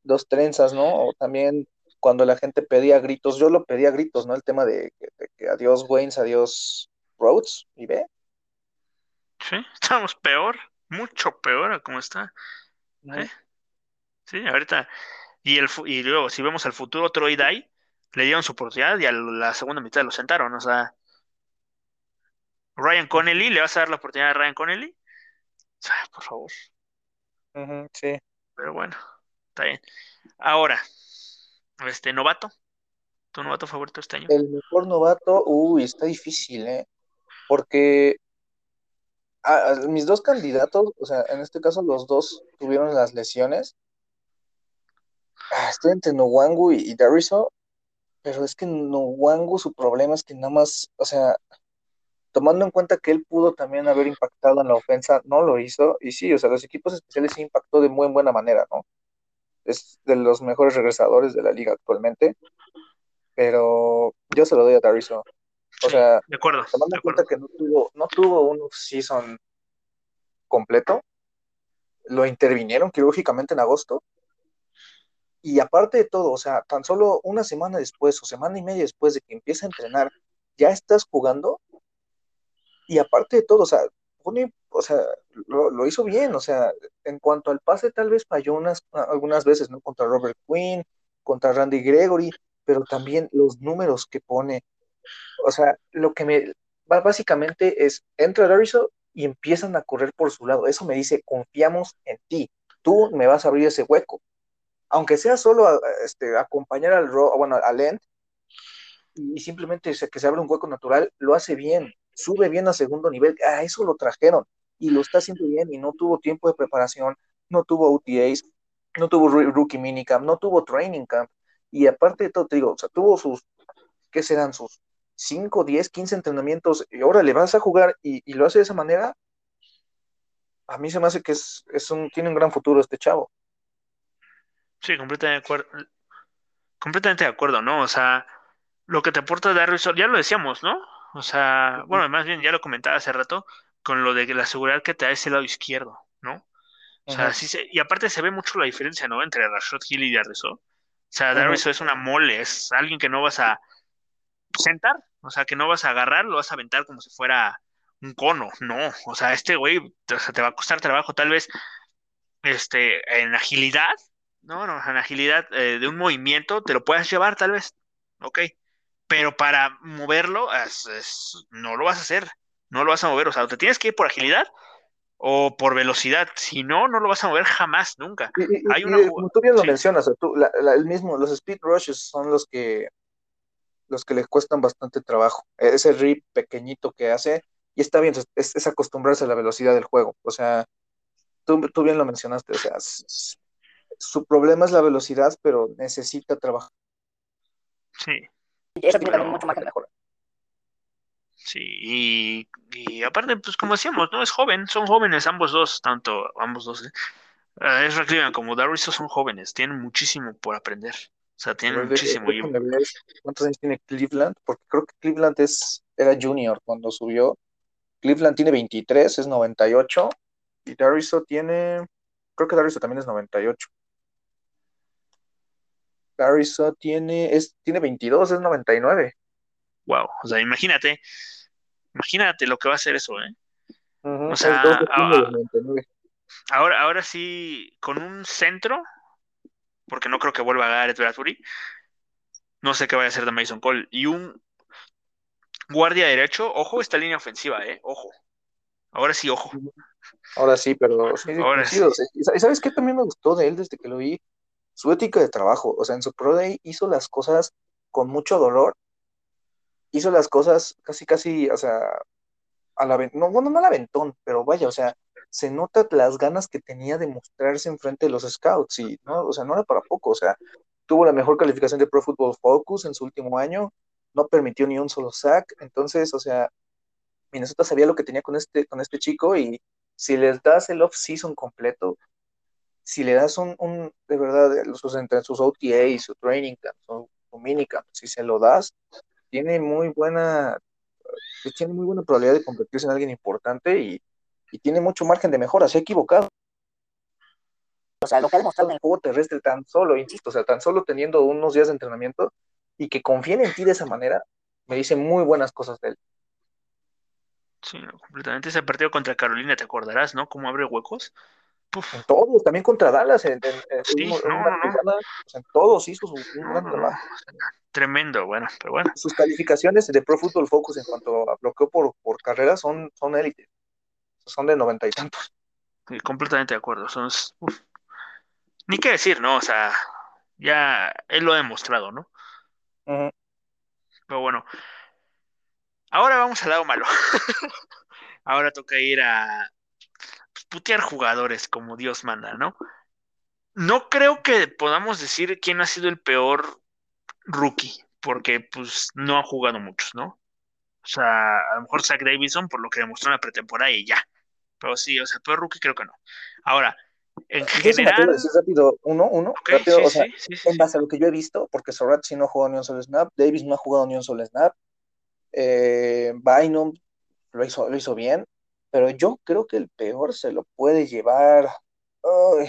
C: dos trenzas, ¿no? O también cuando la gente pedía gritos, yo lo pedía gritos, ¿no? El tema de, que adiós Waynes, adiós Rhodes, y ve.
B: Sí, estamos peor, mucho peor a cómo está. ¿Eh? Sí, ahorita y, el, y luego, si vemos al futuro Troy Dye, le dieron su oportunidad y a la segunda mitad lo sentaron. O sea, Ryan Connelly, ¿le vas a dar la oportunidad a Ryan Connelly? O sea, por favor.
C: sí.
B: Pero bueno, está bien. Ahora, este novato, tu novato favorito este año.
C: El mejor novato, uy, está difícil, ¿eh? Porque mis dos candidatos, o sea, en este caso los dos tuvieron las lesiones Ah, estoy entre Nowangu y, y Dariso, pero es que Nowangu su problema es que nada más, o sea, tomando en cuenta que él pudo también haber impactado en la ofensa, no lo hizo, y sí, o sea, los equipos especiales sí impactó de muy buena manera, ¿no? Es de los mejores regresadores de la liga actualmente, pero yo se lo doy a Dariso. O sea,
B: de acuerdo,
C: tomando en cuenta que no tuvo, no tuvo un season completo, lo intervinieron quirúrgicamente en agosto, y aparte de todo, o sea, tan solo una semana después o semana y media después de que empiece a entrenar, ya estás jugando. Y aparte de todo, o sea, o sea lo, hizo bien, o sea, en cuanto al pase tal vez falló unas, algunas veces, ¿no? Contra Robert Quinn, contra Randy Gregory, pero también los números que pone, o sea, lo que me, básicamente es, entra Dariso y empiezan a correr por su lado, eso me dice, confiamos en ti, tú me vas a abrir ese hueco, aunque sea solo este, acompañar al, bueno, al End y simplemente que se abre un hueco natural, lo hace bien, sube bien a segundo nivel, a eso lo trajeron y lo está haciendo bien y no tuvo tiempo de preparación, no tuvo UTAs, no tuvo rookie minicamp, no tuvo training camp y aparte de todo, te digo, o sea, tuvo sus, ¿qué serán sus 5, 10, 15 entrenamientos y ahora le vas a jugar y, lo hace de esa manera? A mí se me hace que es, es un, tiene un gran futuro este chavo.
B: Sí, completamente de acuerdo. Completamente de acuerdo, ¿no? O sea, lo que te aporta Darius, ya lo decíamos, ¿no? O sea, bueno, más bien ya lo comentaba hace rato, con lo de la seguridad que te da ese lado izquierdo, ¿no? O sea, sí se, y aparte se ve mucho la diferencia, ¿no? Entre Rashad Hill y Darriso. O sea, Darriso es una mole, es alguien que no vas a sentar, o sea, que no vas a agarrar, lo vas a aventar como si fuera un cono, no, o sea, este güey o sea, te va a costar trabajo, tal vez, este, en agilidad, no, no, en agilidad eh, de un movimiento te lo puedes llevar, tal vez, ok, pero para moverlo no lo vas a hacer, no lo vas a mover, o sea, te tienes que ir por agilidad o por velocidad, si no, no lo vas a mover jamás, nunca.
C: Hay una como tú bien lo mencionas, tú, el mismo, los speed rushes son los que los que les cuestan bastante trabajo. E-, ese rip pequeñito que hace, y está bien, es, acostumbrarse a la velocidad del juego. O sea, tú, tú bien lo mencionaste, o sea, su problema es la velocidad, pero necesita trabajar.
B: Sí.
C: Y eso tiene también mucho más que mejora.
B: Sí, y, y, aparte, pues como decíamos, ¿no? Es joven, son jóvenes ambos dos, tanto ambos dos. ¿eh? Uh, es como Darius son jóvenes, tienen muchísimo por aprender. O sea, tiene muchísimo.
C: ¿Cuántos años tiene Cleveland? Porque creo que Cleveland es, era junior cuando subió. Cleveland tiene 23, es 98. Y Dariso tiene. Creo que Dariso también es 98. Dariso tiene, es, tiene 22, es 99.
B: Wow, o sea, imagínate. Imagínate lo que va a hacer eso, ¿eh? o sea, ahora, ahora sí, con un centro, porque no creo que vuelva a Gareth Bradbury. No sé qué vaya a hacer de Mason Cole. Y un guardia derecho, ojo esta línea ofensiva, eh, ojo. Ahora sí, ojo.
C: Ahora sí, pero Ahora sí. ¿Y sabes qué también me gustó de él desde que lo vi? Su ética de trabajo. O sea, en su Pro Day hizo las cosas con mucho dolor. Hizo las cosas casi, casi, o sea, a la no, bueno, no al aventón, pero vaya, o sea, se nota las ganas que tenía de mostrarse enfrente de los scouts y no, o sea, no era para poco, o sea, tuvo la mejor calificación de Pro Football Focus en su último año, no permitió ni un solo sack, entonces, o sea, Minnesota sabía lo que tenía con este, con este chico y si les das el off-season completo, si le das un, un de verdad, sus, sus OTAs, su training camp, su, minicamp, si se lo das, tiene muy buena, tiene muy buena probabilidad de convertirse en alguien importante y y tiene mucho margen de mejora, se ha equivocado. O sea, lo que ha demostrado en el juego terrestre tan solo, insisto, o sea, tan solo teniendo unos días de entrenamiento y que confíen en ti de esa manera, me dice muy buenas cosas de él.
B: Sí, completamente. Ese partido contra Carolina, te acordarás, ¿no? Cómo abre huecos.
C: En todos, también contra Dallas, en, todos hizo un gran trabajo.
B: Tremendo, bueno, pero bueno.
C: Sus calificaciones de Pro Football Focus en cuanto a bloqueo por, por carrera son, son élite son de noventa y tantos.
B: completamente de acuerdo. Son, Ni qué decir, ¿no? O sea, ya él lo ha demostrado, ¿no? Pero bueno. Ahora vamos al lado malo. Ahora toca ir a putear jugadores como Dios manda, ¿no? No creo que podamos decir quién ha sido el peor rookie, porque pues no ha jugado muchos, ¿no? O sea, a lo mejor Zach Davidson por lo que demostró en la pretemporada y ya. Pero sí, o sea, peor rookie creo que no. Ahora, en general.
C: Es rápido, uno, uno, rápido, o sea, en base a lo que yo he visto, porque Sorat sí no ha jugado ni un solo snap, Davis no ha jugado ni un solo snap, eh, Bynum lo hizo, lo hizo bien, pero yo creo que el peor se lo puede llevar. o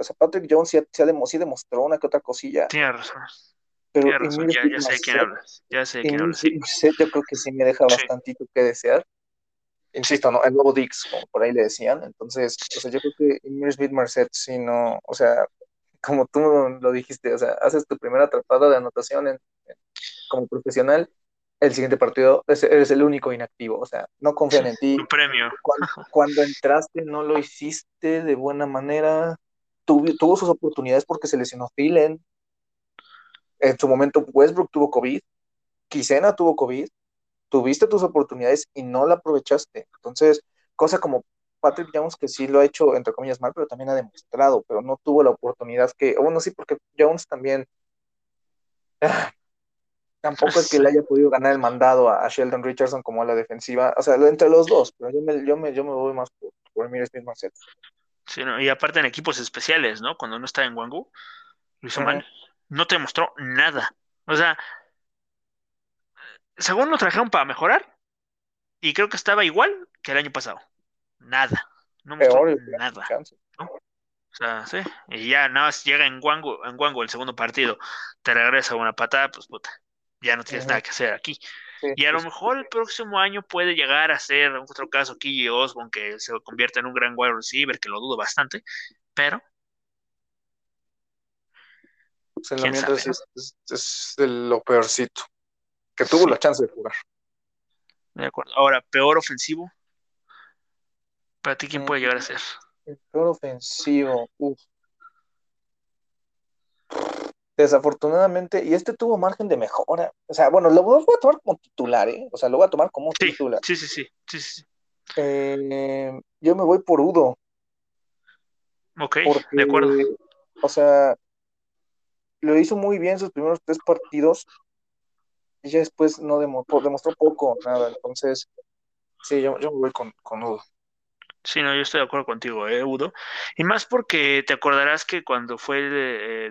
C: sea, Patrick Jones sí, sí, demostró una que otra cosilla.
B: Tiene razón. Pero razón, ya, ya, sé quién hablas. Ya sé quién hablas.
C: Yo creo que sí me deja bastantito que desear insisto, ¿no? El nuevo Dix, como por ahí le decían. Entonces, o sea, yo creo que Emir Smith Marset, si no, o sea, como tú lo dijiste, o sea, haces tu primera atrapada de anotación en, como profesional, el siguiente partido eres el único inactivo, o sea, no confían en ti.
B: Un premio.
C: Cuando, entraste no lo hiciste de buena manera, tuvo, tuvo sus oportunidades porque se lesionó Thielen. En su momento Westbrook tuvo COVID, Kisena tuvo COVID, tuviste tus oportunidades y no la aprovechaste. Entonces, cosa como Patrick Jones, que sí lo ha hecho, entre comillas, mal, pero también ha demostrado, pero no tuvo la oportunidad que, bueno, sí, porque Jones también, ah, tampoco es que le haya podido ganar el mandado a, Sheldon Richardson como a la defensiva, o sea, entre los dos, pero yo me, yo me, yo me voy más por, por Emir Smith Marset.
B: Sí, y aparte en equipos especiales, ¿no? Cuando no está en Wangu, mal. No te mostró nada. O sea, según lo trajeron para mejorar, Y creo que estaba igual que el año pasado. Nada. No mostró
C: Peor,
B: nada. O sea, sí. Y ya nada más llega en Wango, en Wango el segundo partido, te regresa una patada, pues puta, ya no tienes nada que hacer aquí.
C: Sí,
B: Y a lo mejor el próximo año puede llegar a ser otro caso KJ Osborne que se convierta en un gran wide receiver, que lo dudo bastante, pero
C: pues, en
B: quién
C: mientras es, es- lo peorcito. Que tuvo
B: Sí.
C: la chance de jugar.
B: de acuerdo. Ahora, peor ofensivo, para ti, ¿quién puede llegar a ser?
C: El peor ofensivo. uf. Desafortunadamente, y este tuvo margen de mejora. O sea, bueno, lo voy a tomar como titular, ¿eh? O sea, lo voy a tomar como
B: Sí,
C: titular.
B: sí, sí, sí, sí, sí.
C: Eh, yo me voy por Udo,
B: Ok,
C: porque,
B: de acuerdo.
C: o sea, lo hizo muy bien sus primeros tres partidos y ya después no demostró, demostró poco, nada. Entonces, sí, yo, yo me voy con, con Udo.
B: Sí, no, yo estoy de acuerdo contigo, eh, Udo. Y más porque te acordarás que cuando fue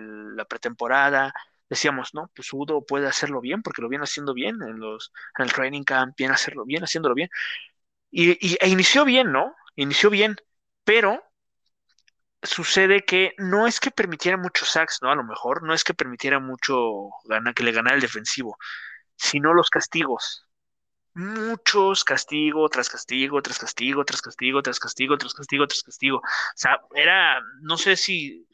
B: la pretemporada, decíamos, no, pues Udo puede hacerlo bien, porque lo viene haciendo bien en los, en el training camp, viene hacerlo bien, haciéndolo bien. Y, y- e inició bien, ¿no? Inició bien, pero sucede que no es que permitiera muchos sacks, ¿no? A lo mejor, no es que permitiera mucho gana, que le ganara el defensivo, sino los castigos. Muchos castigo tras castigo, tras castigo, tras castigo, tras castigo, tras castigo, tras castigo. O sea, era, no sé si,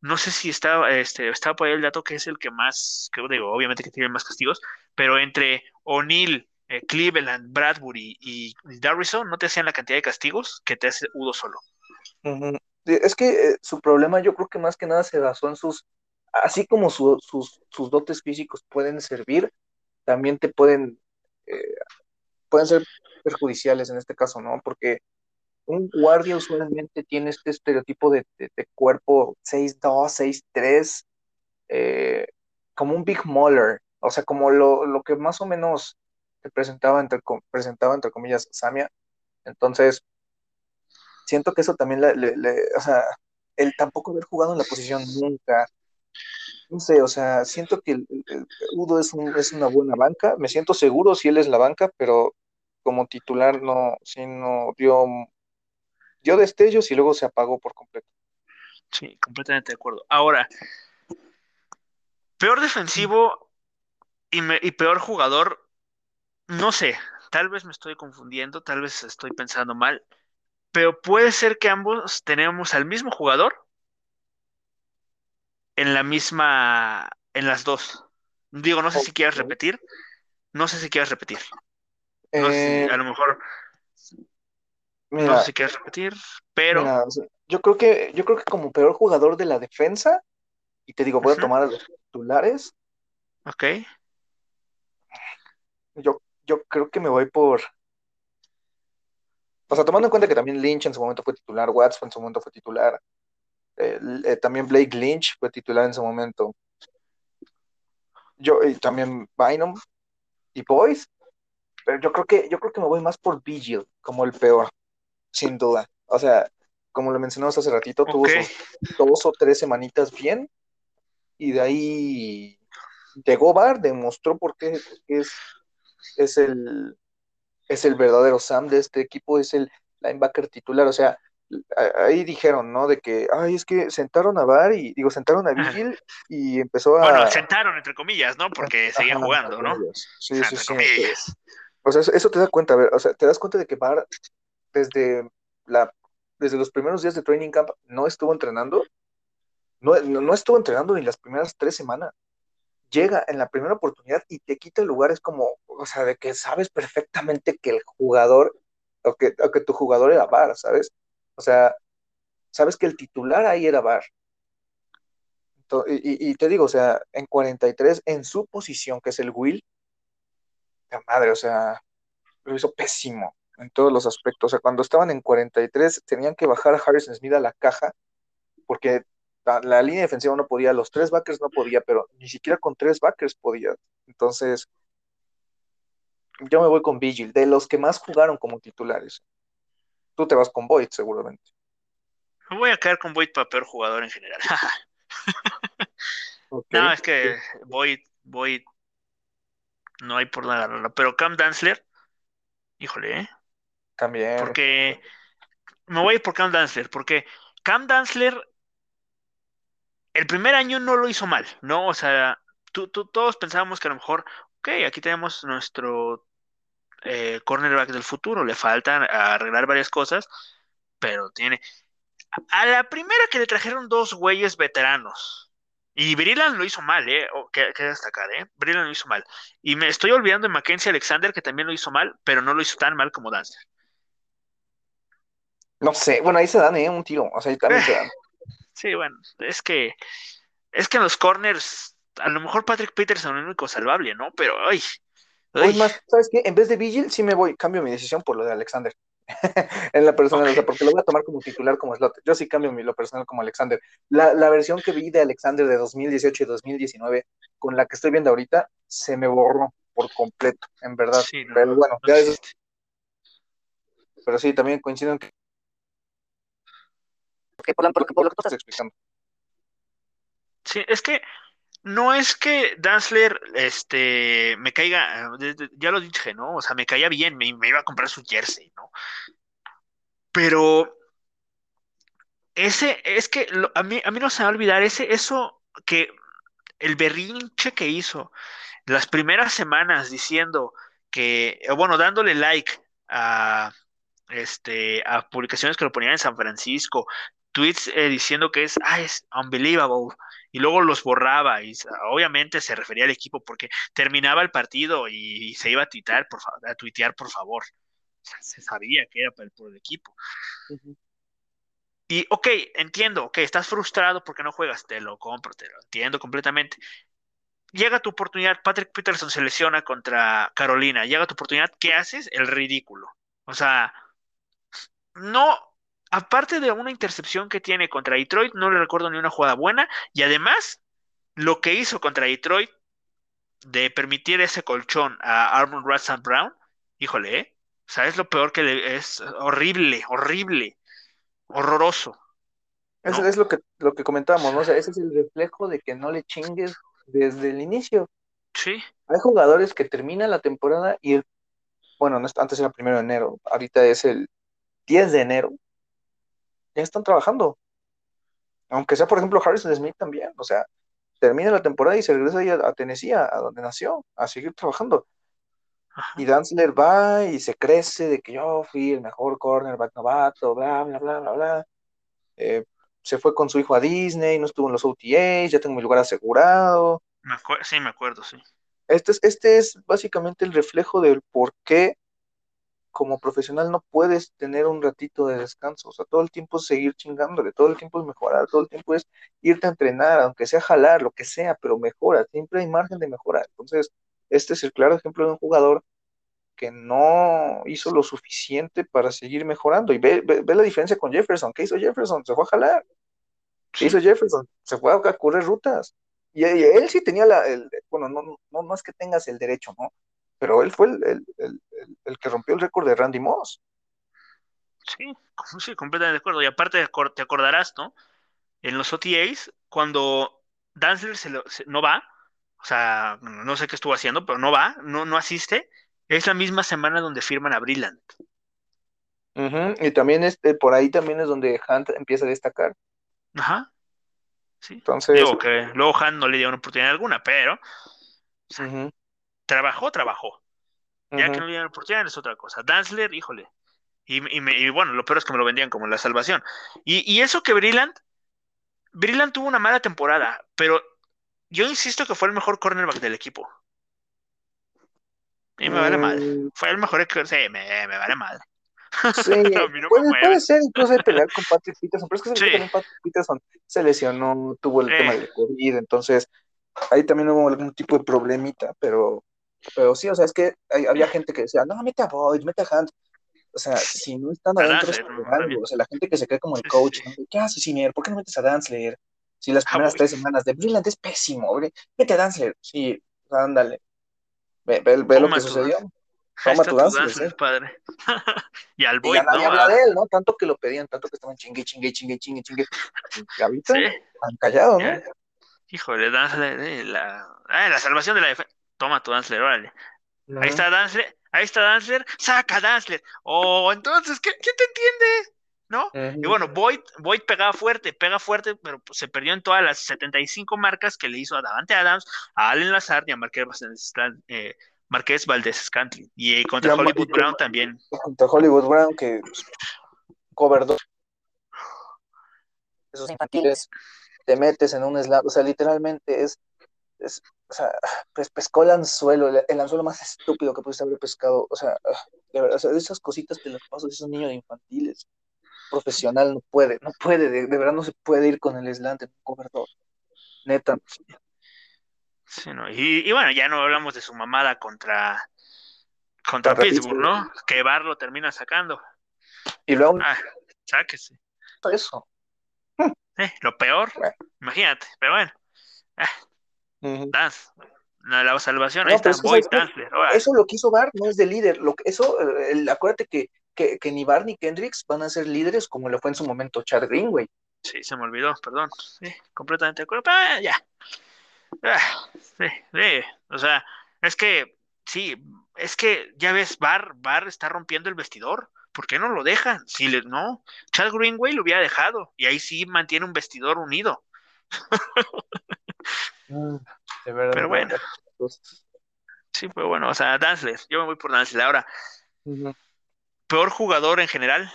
B: no sé si estaba, este, estaba por ahí el dato que es el que más, que digo, obviamente que tiene más castigos, pero entre O'Neill, eh, Cleveland, Bradbury y Darrison no te hacían la cantidad de castigos que te hace Udo solo.
C: Es que eh, su problema yo creo que más que nada se basó en sus, así como su- sus, sus dotes físicos pueden servir, también te pueden, eh, pueden ser perjudiciales en este caso, ¿no? Porque un guardia usualmente tiene este estereotipo de, de- de cuerpo 6'2, 6'3, eh, como un Big Mauler, o sea, como lo, lo que más o menos te presentaba entre, presentaba entre comillas Samia. Entonces, siento que eso también o sea, el tampoco haber jugado en la posición nunca, no sé, o sea, siento que el, Udo es, un- es una buena banca, me siento seguro si él es la banca, pero como titular no, sí no dio, dio destellos y luego se apagó por completo.
B: Sí, completamente de acuerdo. Ahora, peor defensivo y, y peor jugador, no sé, tal vez me estoy confundiendo, tal vez estoy pensando mal, pero puede ser que ambos tenemos al mismo jugador en la misma, en las dos. Digo, no sé si quieres repetir, no sé si quieres repetir, no sé si
C: Eh,
B: a lo mejor, no sé si quieres repetir, pero,
C: mira, yo creo que, yo creo que como peor jugador de la defensa, y te digo, voy a tomar a los titulares,
B: ok,
C: yo, yo creo que me voy por, o sea, tomando en cuenta que también Lynch en su momento fue titular, Watts en su momento fue titular, eh, eh, también Blake Lynch fue titular en su momento, yo, y también Bynum y Boyce, pero yo creo que, yo creo que me voy más por Vigil, como el peor, sin duda. O sea, como lo mencionamos hace ratito, tuvo sus dos o tres semanitas bien, y de ahí llegó Bar, demostró por qué, es, es el, es el verdadero Sam de este equipo, es el linebacker titular. O sea, ahí dijeron, ¿no? De que, ay, es que sentaron a Bar y, digo, sentaron a Vigil y empezó a.
B: bueno, sentaron entre comillas, ¿no? Porque seguían
C: Ajá,
B: jugando,
C: entre
B: ¿no? O
C: Sí,
B: sea,
C: sí, sí.
B: comillas.
C: O sea, eso, eso te da cuenta, a ver, o sea, te das cuenta de que Bar desde la, desde los primeros días de training camp no estuvo entrenando, no, no, no estuvo entrenando ni las primeras tres semanas. Llega en la primera oportunidad y te quita el lugar, es como, o sea, de que sabes perfectamente que el jugador, o que, o que tu jugador era Bar, ¿sabes? O sea, sabes que el titular ahí era Bar. Y te digo, o sea, en 43, en su posición, que es el Will, la madre, o sea, lo hizo pésimo en todos los aspectos. O sea, cuando estaban en 43, tenían que bajar a Harrison Smith a la caja porque la, la línea defensiva no podía, los tres backers no podía, pero ni siquiera con tres backers podía. Entonces, yo me voy con Vigil, de los que más jugaron como titulares. Tú te vas con Boyd, seguramente.
B: Me voy a quedar con Boyd para peor jugador en general. No, es que Boyd, Boyd, no hay por nada. Pero Cam Danzler Híjole, ¿eh?
C: También.
B: Porque me voy a ir por Cam Danzler, porque Cam Danzler el primer año no lo hizo mal, ¿no? O sea, tú, tú- todos pensábamos que a lo mejor, ok, aquí tenemos nuestro eh, cornerback del futuro, le faltan arreglar varias cosas, pero tiene... A la primera que le trajeron dos güeyes veteranos, y Breland lo hizo mal, ¿eh? O, que, que destacar, ¿eh? Breland lo hizo mal. Y me estoy olvidando de Mackenzie Alexander, que también lo hizo mal, pero no lo hizo tan mal como Danzler.
C: No sé, bueno, ahí se dan, ¿eh? Un tiro, o sea, ahí también se dan.
B: Sí, bueno, es que es que en los corners, a lo mejor Patrick Peterson es el único salvable, ¿no? Pero ay,
C: Hoy más, ¿sabes qué? En vez de Vigil, sí me voy, cambio mi decisión por lo de Alexander. en la personal, o sea, porque lo voy a tomar como titular como slot. Yo sí cambio mi, lo personal como Alexander. La, la versión que vi de Alexander de 2018 y 2019, con la que estoy viendo ahorita, se me borró por completo, en verdad.
B: sí, no,
C: Pero bueno,
B: no
C: ya es-
B: existe.
C: pero sí, también coincido en que, que por, la- por lo que- por lo que tú estás explicando.
B: Sí, es que no es que Danzler este me caiga, eh, ya lo dije, ¿no? O sea, me caía bien, me, iba a comprar su jersey, ¿no? Pero ese, es que a mí, a mí no se me va a olvidar ese, eso que el berrinche que hizo las primeras semanas diciendo que, eh, bueno, dándole like a, este, a publicaciones que lo ponían en San Francisco, tweets eh, diciendo que es, ah, es unbelievable, y luego los borraba, y obviamente se refería al equipo porque terminaba el partido y, se iba a tuitear, por, a tuitear, por favor. O sea, se sabía que era para el, por el equipo. Y, ok, entiendo, ok, estás frustrado porque no juegas, te lo compro, te lo entiendo completamente. Llega tu oportunidad, Patrick Peterson se lesiona contra Carolina, llega tu oportunidad, ¿qué haces? El ridículo. O sea, no, aparte de una intercepción que tiene contra Detroit, no le recuerdo ni una jugada buena, y además, lo que hizo contra Detroit de permitir ese colchón a Armon Russell Brown, híjole, ¿eh? O sea, es lo peor que le, es horrible, horrible, horroroso.
C: Eso es lo que, lo que comentábamos, ¿no? O sea, ese es el reflejo de que no le chingues desde el inicio.
B: Sí,
C: Hay jugadores que terminan la temporada y el, bueno, no es- antes era el primero de enero, ahorita es el 10 de enero, ya están trabajando. Aunque sea, por ejemplo, Harrison Smith también, o sea, termina la temporada y se regresa ahí a, a Tennessee, a, a donde nació, a seguir trabajando.
B: ajá,
C: Y Danzler va y se crece de que yo fui el mejor cornerback novato, bla, bla, bla, bla, bla. Eh, se fue con su hijo a Disney, no estuvo en los OTAs, ya tengo mi lugar asegurado.
B: me sí, me acuerdo, sí.
C: Este es, este es básicamente el reflejo del por qué como profesional no puedes tener un ratito de descanso. O sea, todo el tiempo es seguir chingándole, todo el tiempo es mejorar, todo el tiempo es irte a entrenar, aunque sea jalar, lo que sea, pero mejora, siempre hay margen de mejora. Entonces, este es el claro ejemplo de un jugador que no hizo lo suficiente para seguir mejorando. Y ve, ve, ve la diferencia con Jefferson. ¿Qué hizo Jefferson? Se fue a jalar. ¿Qué hizo Jefferson? Se fue a, a correr rutas. Y, y él sí tenía la, el, bueno, no, no, no es que tengas el derecho, ¿no? Pero él fue el, el, el, el que rompió el récord de Randy Moss.
B: sí, sí, completamente de acuerdo. Y aparte te acor- te acordarás, ¿no? En los OTAs, cuando Danzler se lo- se- no va, o sea, no sé qué estuvo haciendo, pero no va, no, no asiste, es la misma semana donde firman a Brilland.
C: Ujú, Y también este, por ahí también es donde Hunt empieza a destacar.
B: Ajá, sí.
C: Entonces,
B: Digo que luego Han no le dio una oportunidad alguna, pero o sea, trabajó, trabajó. Ya que no le dieron oportunidad es otra cosa. Danzler, híjole. Y, y me- y bueno, lo peor es que me lo vendían como la salvación. Y, y eso que Brilland, Brilland tuvo una mala temporada, pero yo insisto que fue el mejor cornerback del equipo. Y me vale madre.
C: Mm,
B: Fue el mejor que... Sí, me, me vale madre.
C: Sí,
B: no
C: puede, puede ser incluso de pelear con Patrick Peterson, pero es que Patrick Peterson se lesionó, tuvo el
B: Eh.
C: tema del COVID, entonces ahí también hubo algún tipo de problemita, pero, pero sí, o sea, es que hay- había gente que decía, no, mete a Boyd, mete a Hunt. O sea, si no están adentro es
B: Danzler,
C: por algo. O sea, la gente que se cree como el coach. ¿Qué haces, Sinier? ¿Por qué no metes a Danzler? Si las
B: Ah,
C: primeras tres semanas de Brillant es pésimo, güey. Mete a Danzler. Sí, ándale. Ve, ve- ve lo que sucedió. Toma tu Danzler,
B: Danzler,
C: sí.
B: padre. y al
C: Y
B: Boyd,
C: ya nadie
B: ¿no?
C: habla
B: Ah,
C: de él, ¿no? Tanto que lo pedían, tanto que estaban chingue, chingue, chingue, chingue, chingue. Y ahorita
B: sí,
C: han callado, ¿no?
B: Híjole, Danzler, eh, la, ah, la salvación de la defensa. Toma tu Danzler, órale. Ahí está Danzler. ahí está Dansler, saca Dansler. Oh, entonces, ¿qué, ¿quién te entiende? ¿No? Y bueno, Boyd, Boyd pegaba fuerte, pega fuerte, pero pues, se perdió en todas las 75 marcas que le hizo a Davante Adams, a Allen Lazard y a Marqués, eh, Marqués Valdés Scantling. Y contra Hollywood Brown también.
C: Contra Hollywood Brown, que cover 2. Esos infantiles, te metes en un slam, o sea, literalmente es, es o sea, pues pescó el anzuelo, el, anzuelo más estúpido que pudiste haber pescado, o sea, de verdad, o sea, esas cositas te las paso, esos niños infantiles profesional no puede, no puede, de, verdad no se puede ir con el slant en un cover Neta.
B: Sí, no. y, y, bueno, ya no hablamos de su mamada contra, contra Pittsburgh, ¿no? Que Bar lo termina sacando.
C: Y luego.
B: Ah, sáquese.
C: Eso.
B: Eh, lo peor, imagínate, pero bueno. Ah, La, salvación, ahí está, Boyd
C: Eso lo que hizo Bar no es de líder. Lo que, eso, el, acuérdate que que, que ni Barney Kendricks van a ser líderes como lo fue en su momento Chad Greenway.
B: Sí, se me olvidó, perdón. Sí, completamente de acuerdo. Ah, ya. Ah, sí, sí. O sea, es que, sí, es que ya ves, Bar, Bar está rompiendo el vestidor. ¿Por qué no lo dejan? Si le, no, Chad Greenway lo hubiera dejado y ahí sí mantiene un vestidor unido.
C: De verdad,
B: pero bueno. Sí, pero bueno, o sea, Danzler, yo me voy por Danzler. Ahora, peor jugador en general.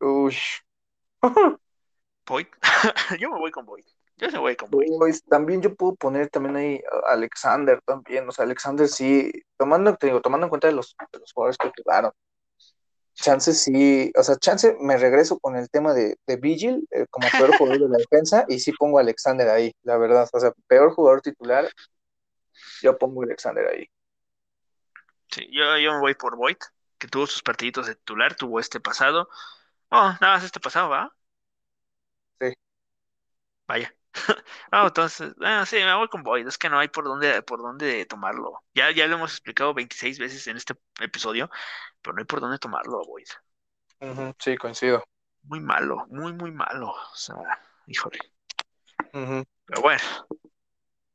C: Uy.
B: Boyd. yo me voy con Boyd. Yo me voy con Boyd.
C: También yo puedo poner también ahí a Alexander también. O sea, Alexander sí, tomando, te digo, tomando en cuenta de los, jugadores que jugaron. Chance sí, o sea, chance me regreso con el tema de, de Vigil eh, como peor jugador de la defensa y sí pongo a Alexander ahí, la verdad. O sea, peor jugador titular, yo pongo a Alexander ahí.
B: Sí, yo, yo me voy por Boyd que tuvo sus partiditos de titular, tuvo este pasado. Oh, nada más este pasado, ¿va?
C: Sí.
B: Vaya. Ah, entonces, ah, sí, me voy con Boyd, es que no hay por dónde, por dónde tomarlo. Ya, ya lo hemos explicado 26 veces en este episodio, pero no hay por dónde tomarlo a Boyd.
C: sí, coincido.
B: Muy malo, muy, muy malo. O sea, híjole. Pero bueno,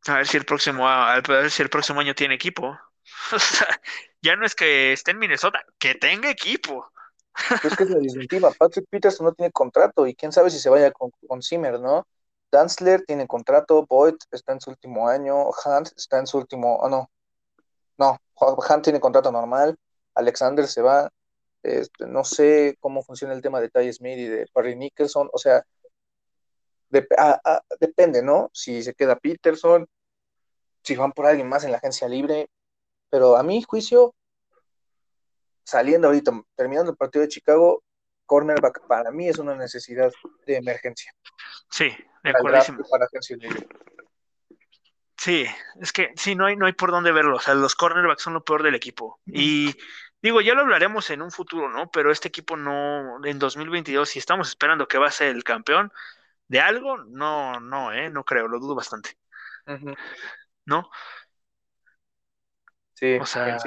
B: a ver si el próximo, a ver si el próximo año tiene equipo. O sea, ya no es que esté en Minnesota, que tenga equipo.
C: Es que es la disyuntiva. Patrick Peterson no tiene contrato y quién sabe si se vaya con, con Zimmer, ¿no? Danzler tiene contrato, Boyd está en su último año, Hunt está en su último, oh, no, no, Hunt tiene contrato normal, Alexander se va, este, no sé cómo funciona el tema de Ty Smith y de Parry Nicholson, o sea, depende, ¿no? Si se queda Peterson, si van por alguien más en la agencia libre, pero a mi juicio, saliendo ahorita, terminando el partido de Chicago, cornerback para mí es una necesidad de emergencia.
B: Sí, de acuerdo. Sí, es que sí, no hay, no hay por dónde verlo. O sea, los cornerbacks son lo peor del equipo. Y digo, ya lo hablaremos en un futuro, ¿no? Pero este equipo no, en 2022, si estamos esperando que va a ser el campeón de algo, no, no, ¿eh? No creo, lo dudo bastante. ¿No?
C: Sí,
B: o sea,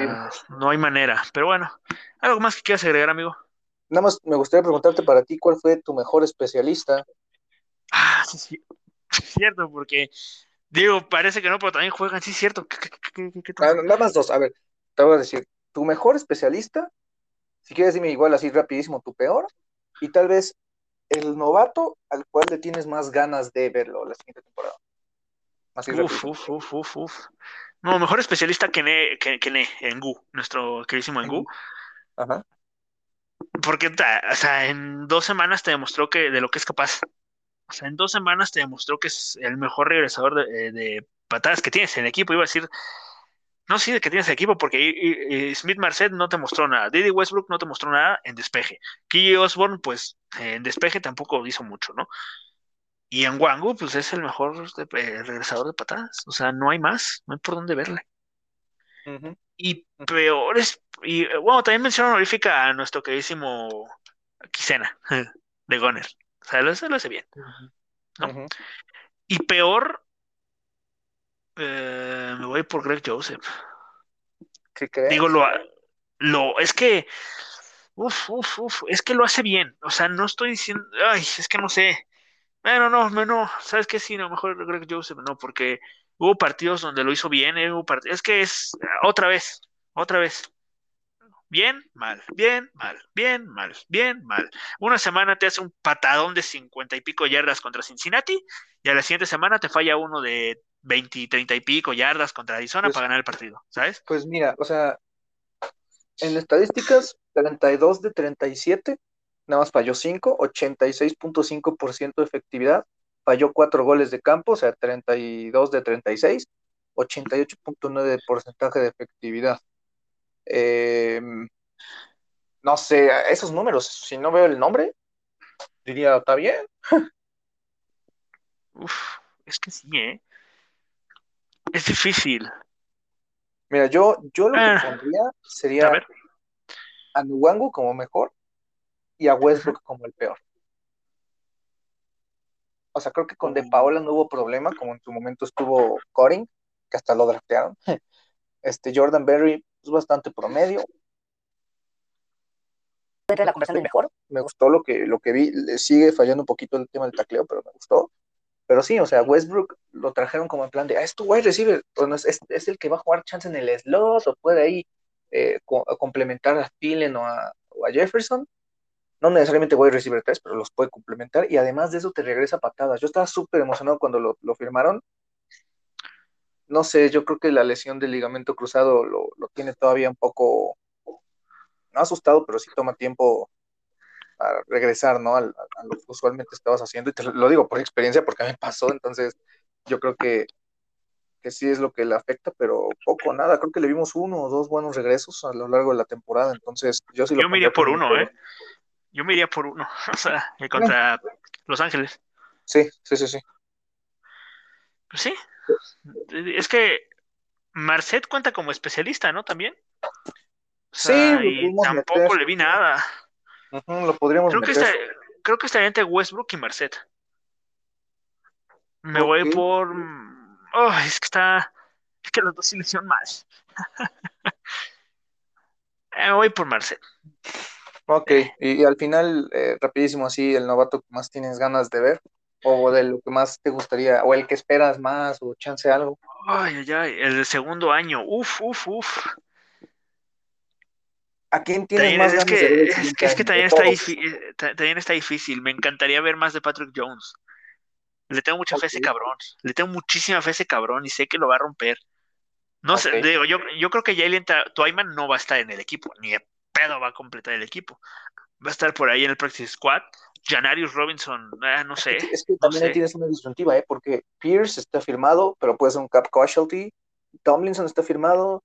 B: no hay manera. Pero bueno, ¿algo más que quieras agregar, amigo?
C: Nada más me gustaría preguntarte para ti, ¿cuál fue tu mejor especialista?
B: Ah, sí, sí. Cierto, porque digo, parece que no, pero también juegan, sí, cierto.
C: Ah, nada más dos, a ver, te voy a decir, tu mejor especialista, si quieres dime igual así rapidísimo, tu peor, y tal vez el novato al cual le tienes más ganas de verlo la siguiente temporada.
B: Así uf, uf, uf, uf, uf. No, mejor especialista que Ne, que, que ne Engu, nuestro queridísimo Engu.
C: Ajá.
B: Porque, o sea, en dos semanas te demostró que de lo que es capaz. O sea, en dos semanas te demostró que es el mejor regresador de, de patadas que tienes en equipo. Iba a decir, no sí de que tienes el equipo, porque Smith Marcet no te mostró nada. Didi Westbrook no te mostró nada en despeje. Key Osborne, pues en despeje tampoco hizo mucho, ¿no? Y en Wangu, pues es el mejor eh, regresador de patadas. O sea, no hay más, no hay por dónde verle. Y peores, y eh, bueno, también menciono honorífica a nuestro queridísimo Kisena de Goner. O sea, lo, lo hace bien. ¿no? Y peor, eh, me voy por Greg Joseph.
C: ¿Qué crees?
B: Digo, lo, lo, es que, uf, uf, uf, es que lo hace bien. O sea, no estoy diciendo, ay, es que no sé. Bueno, no, no, no, ¿sabes qué? Sí, no, mejor Greg Joseph, no, porque hubo partidos donde lo hizo bien, eh, hubo es que es otra vez, otra vez. Bien, mal, bien, mal, bien, mal, bien, mal. Una semana te hace un patadón de cincuenta y pico yardas contra Cincinnati y a la siguiente semana te falla uno de 20, 30 y pico yardas contra Arizona
C: Pues-
B: para ganar el partido, ¿sabes?
C: Pues mira, o sea, en estadísticas, 32 de 37, nada más falló 5, 86.5% de efectividad, falló 4 goles de campo, o sea, 32 de 36, 88.9% de porcentaje de efectividad. Eh, no sé, esos números, si no veo el nombre, diría, está bien.
B: Uf, es que sí, ¿eh? Es difícil.
C: Mira, yo, yo lo que
B: Ah.
C: pondría
B: A
C: sería
B: ver,
C: a Nwangu como mejor y a Westbrook como el peor. O sea, creo que con De. Paola no hubo problema, como en su momento estuvo Coring, que hasta lo draftearon. Este Jordan Berry es bastante promedio. La conversación mejor. Me gustó lo que, lo que vi. Le sigue fallando un poquito el tema del tacleo, pero me gustó. Pero sí, o sea, Westbrook lo trajeron como en plan de, ah, es tu wide receiver, o no, es, es, es el que va a jugar chance en el slot, o puede ahí eh, co- complementar a Thielen o a, o a Jefferson. No necesariamente wide receiver 3, pero los puede complementar. Y además de eso te regresa patadas. Yo estaba súper emocionado cuando lo, lo firmaron. No sé, yo creo que la lesión del ligamento cruzado lo, lo tiene todavía un poco, no asustado, pero sí toma tiempo a regresar, ¿no? A, a lo que usualmente estabas haciendo. Y te lo, digo por experiencia, porque a mí me pasó. Entonces, yo creo que, que sí es lo que le afecta, pero poco, nada. Creo que le vimos uno o dos buenos regresos a lo largo de la temporada. Entonces, yo sí lo
B: yo me iría por uno, ¿eh? Yo me iría por uno, o sea, contra Los Ángeles.
C: Sí, sí, sí, sí.
B: Pues sí, es que Marcet cuenta como especialista, ¿no? También. O
C: Sí,
B: sea, y tampoco
C: meter.
B: le vi nada.
C: Lo podríamos
B: Creo que está, creo que estaría entre Westbrook y Marcet. Me voy por. Oh, es que está. Es que los dos mal. Eh, Me voy por Marcet.
C: Ok, y, y al final, eh, rapidísimo así, el novato que más tienes ganas de ver, o de lo que más te gustaría, o el que esperas más, o chance algo.
B: Ay, ay, ay. El del segundo año. Uf, uf, uf.
C: ¿A quién tienes
B: También
C: más
B: es
C: ganas de ver
B: que, es, que- es que también está,
C: todos.
B: difí- eh, ta- también está difícil. Me encantaría ver más de Patrick Jones. Le tengo mucha fe a ese cabrón. Le tengo muchísima fe a ese cabrón y sé que lo va a romper. No sé, digo, yo, yo creo que Jalen Twyman no va a estar en el equipo, ni de pedo va a completar el equipo. Va a estar por ahí en el practice squad. Janarius Robinson, ah, no sé,
C: Es que
B: no
C: también
B: sé.
C: tienes una disyuntiva, ¿eh? Porque Pierce está firmado, pero puede ser un cap casualty. Tomlinson está firmado.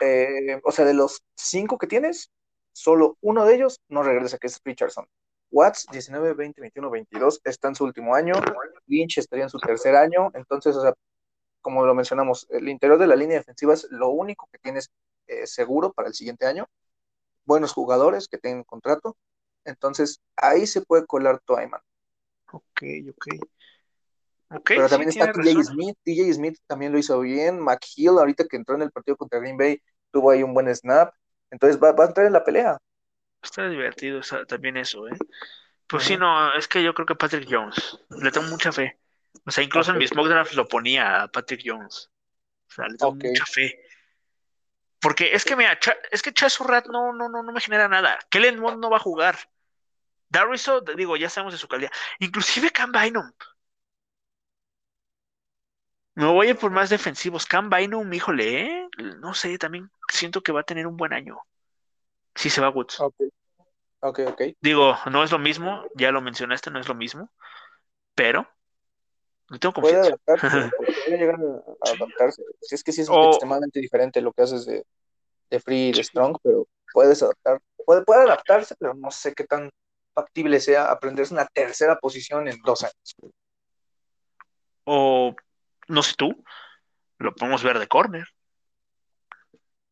C: Eh, o sea, de los cinco que tienes, solo uno de ellos no regresa, que es Richardson. Watts, 19, 20, 21, 22, está en su último año. Lynch estaría en su tercer año. Entonces, o sea, como lo mencionamos, el interior de la línea defensiva es lo único que tienes eh, seguro para el siguiente año. Buenos jugadores que tienen contrato. Entonces, ahí se puede colar Twyman.
B: ok, ok. Ok,
C: Pero
B: sí,
C: también está
B: tienes
C: TJ
B: razón.
C: Smith. TJ Smith también lo hizo bien. McHill, ahorita que entró en el partido contra Green Bay, tuvo ahí un buen snap. Entonces va, va a entrar en la pelea.
B: Está divertido también eso, ¿eh? Pues sí, no, es que yo creo que Patrick Jones. Le tengo mucha fe. O sea, incluso en mis mock drafts lo ponía a Patrick Jones. O sea, le tengo mucha fe. Porque es que mira, es que Chaz Surratt no, no, no, no me genera nada. Kellen Mond no va a jugar. Darriso, digo, ya sabemos de su calidad. Inclusive Cam Bynum. Me voy a ir por más defensivos. Cam Bynum, híjole, ¿eh? No sé, también siento que va a tener un buen año. Si se va Woods.
C: Ok, ok, ok.
B: Digo, no es lo mismo, ya lo mencionaste, no es lo mismo, pero le tengo
C: Puede
B: confianza.
C: adaptarse, puede llegar a a adaptarse. Si es que sí es
B: O-
C: extremadamente diferente lo que haces de, de free y de strong, pero puedes adaptar, puede, puede adaptarse, pero no sé qué tan factible sea aprenderse una tercera posición en dos años.
B: O, no sé tú, lo podemos ver de corner.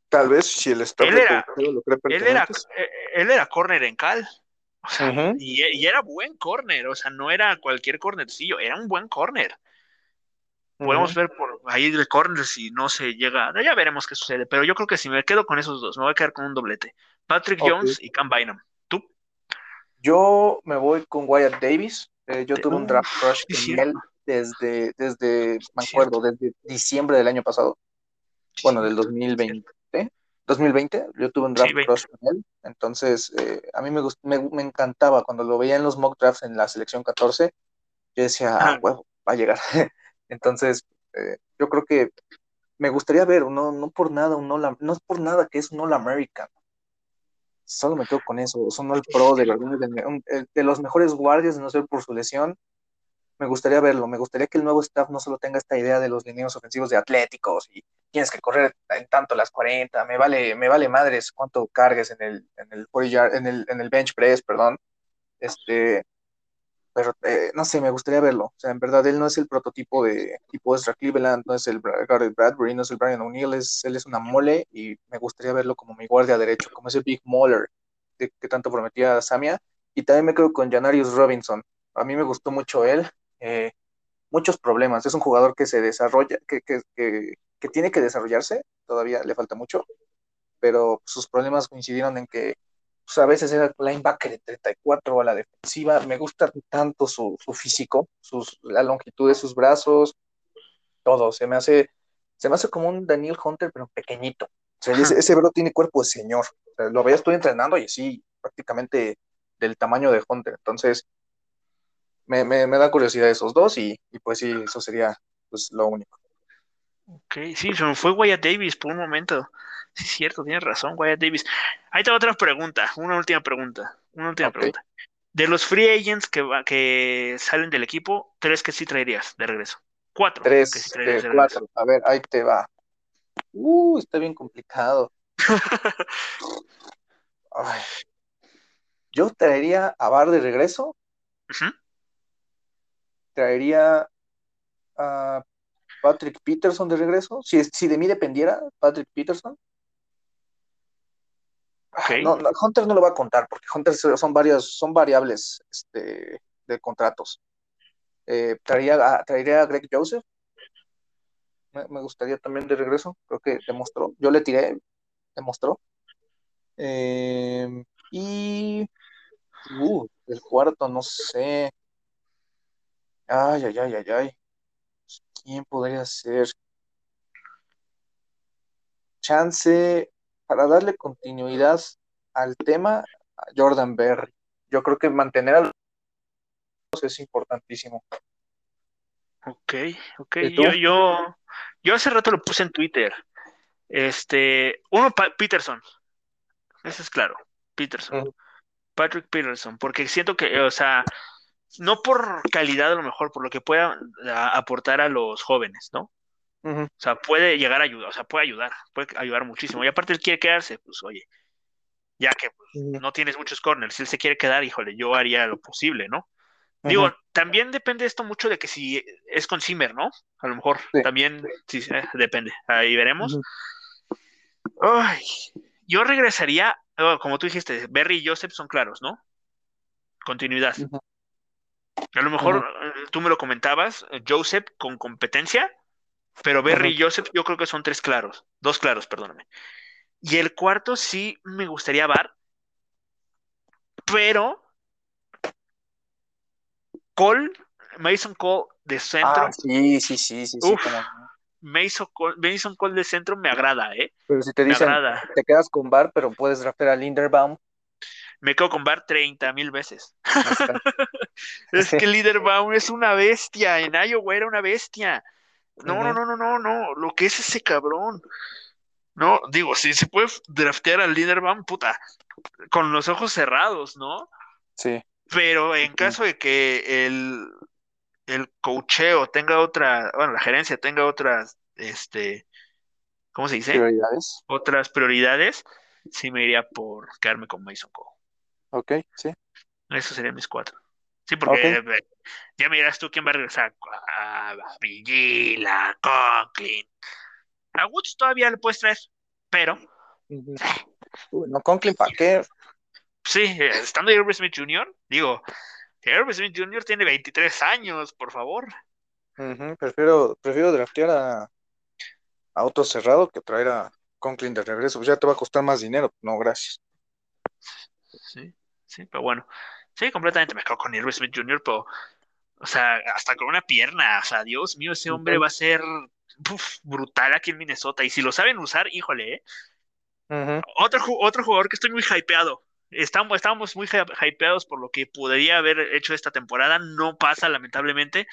C: Tal vez si el staff
B: Él
C: de
B: era-
C: lo cree
B: Él era, él era corner en Cal. O sea,
C: Ujú.
B: y, y era buen corner, o sea, no era cualquier cornercillo, era un buen corner. Podemos
C: Ujú.
B: ver por ahí el corner si no se llega, ya veremos qué sucede, pero yo creo que si me quedo con esos dos, me voy a quedar con un doblete. Patrick. Jones y Cam Bynum. ¿Tú?
C: Yo me voy con Wyatt Davis. Eh, yo
B: Te-
C: tuve un draft crush
B: sí,
C: con
B: cierto.
C: él desde, desde, me acuerdo, desde diciembre del año pasado. Bueno, del
B: cierto,
C: 2020. 2020, yo tuve un draft cross con él, entonces eh, a mí me, me, encantaba cuando lo veía en los mock drafts en la selección 14, yo decía, ah, va a llegar. entonces, eh, yo creo que me gustaría ver, no, no por nada, un all, no es por nada que es un All American. Solo me quedo con eso, son All Pro de, de, de los mejores guardias, no sé por su lesión, me gustaría verlo, me gustaría que el nuevo staff no solo tenga esta idea de los lineos ofensivos de atléticos y tienes que correr en tanto las 40, me vale, me vale madres cuánto cargues en el, en el, en el, en el bench press, perdón. Este, pero eh, no sé, me gustaría verlo. O sea, en verdad él no es el prototipo de tipo Ezra Cleveland, no es el Garrett Bradbury, no es el Brian O'Neill, es, él es una mole y me gustaría verlo como mi guardia derecho, como ese Big Moller que tanto prometía Samia. Y también me quedo con Janarius Robinson. A mí me gustó mucho él, eh, muchos problemas. Es un jugador que se desarrolla, que, que, tiene que desarrollarse, todavía le falta mucho, pero sus problemas coincidieron en que pues, a veces era linebacker de 34 a la defensiva. Me gusta tanto su, su físico, sus, la longitud de sus brazos, todo. Se me hace, se me hace como un Daniel Hunter, pero pequeñito. ese, ese bro tiene cuerpo de señor. lo veía, estoy entrenando y así, prácticamente del tamaño de Hunter. Entonces, me, me, me da curiosidad esos dos y, y, pues sí, eso sería pues lo único.
B: Ok, sí, se me fue Wyatt Davis por un momento. Sí, es cierto, tienes razón, Wyatt Davis. Ahí tengo otra pregunta, una última pregunta, una última pregunta. De los free agents que, que salen del equipo, tres que sí traerías de regreso. Cuatro.
C: Tres, que sí traerías de cuatro. A ver, ahí te va. Uh, está bien complicado. Ay. Yo traería a Bar de regreso. Traería a Patrick Peterson de regreso. Si, si de mí dependiera, Patrick Peterson. No, Hunter no lo va a contar, porque Hunter son varias, son variables este, de contratos. Eh, traería, a, traería a Greg Joseph. Me, gustaría también de regreso. Creo que demostró. Yo le tiré, demostró. Eh, y uh, el cuarto, no sé. Ay, ay, ay, ay, ay. ¿Quién podría ser? Chance para darle continuidad al tema, Jordan Berry. Yo creo que mantener a los es importantísimo.
B: Ok, ok. Yo, yo, yo hace rato lo puse en Twitter. Este, uno, Peterson. Eso es claro, Peterson. Patrick Peterson, porque siento que, o sea, no por calidad a lo mejor, por lo que pueda aportar a los jóvenes, ¿no? O sea, puede llegar a ayudar, o sea, puede ayudar, puede ayudar muchísimo. Y aparte él quiere quedarse, pues oye, ya que pues, no tienes muchos corners, si él se quiere quedar, híjole, yo haría lo posible, ¿no? Digo, también depende esto mucho de que si es con Zimmer, ¿no? A lo mejor también, sí, eh, depende, ahí veremos. Ay, yo regresaría, oh, como tú dijiste, Berry y Joseph son claros, ¿no? Continuidad. A lo mejor eh, tú me lo comentabas, eh, Joseph con competencia, pero Berry y Joseph yo creo que son tres claros, dos claros, perdóname. Y el cuarto sí me gustaría Bar, pero Cole, Mason Cole de centro.
C: Ah, sí, sí, sí, sí,
B: Mason, Cole, Mason Cole de centro me agrada, ¿eh?
C: Pero si te dicen, te quedas con Bar, pero puedes draftear a Linderbaum
B: me quedo con Bar 30 mil veces. es que Liderbaum es una bestia. En Iowa era una bestia. No, no, no, no, no, no. Lo que es ese cabrón. No, digo, si se puede draftear al Liderbaum, puta, con los ojos cerrados, ¿no?
C: Sí.
B: Pero en caso de que el, el cocheo tenga otra, bueno, la gerencia tenga otras, este, ¿cómo se dice?
C: Prioridades.
B: Otras prioridades, sí me iría por quedarme con Mason Cole.
C: Ok, sí.
B: Esos serían mis cuatro. Sí, porque ya miras tú quién va a regresar. A Vigila, Conklin. A Woods todavía le puedes traer, pero.
C: no, Conklin, ¿para qué?
B: Sí, estando Herbert Smith Jr., digo, Herbert Smith Jr. tiene 23 años, por favor.
C: prefiero, prefiero draftear a, a otro cerrado que traer a Conklin de regreso. Pues ya te va a costar más dinero. No, gracias.
B: Sí. Sí, pero bueno. Sí, completamente me quedo con Irving Smith Jr., pero, o sea, hasta con una pierna. O sea, Dios mío, ese hombre va a ser brutal aquí en Minnesota. Y si lo saben usar, híjole, ¿eh? otro, otro jugador que estoy muy hypeado. Estamos, estábamos muy hypeados por lo que podría haber hecho esta temporada. No pasa, lamentablemente.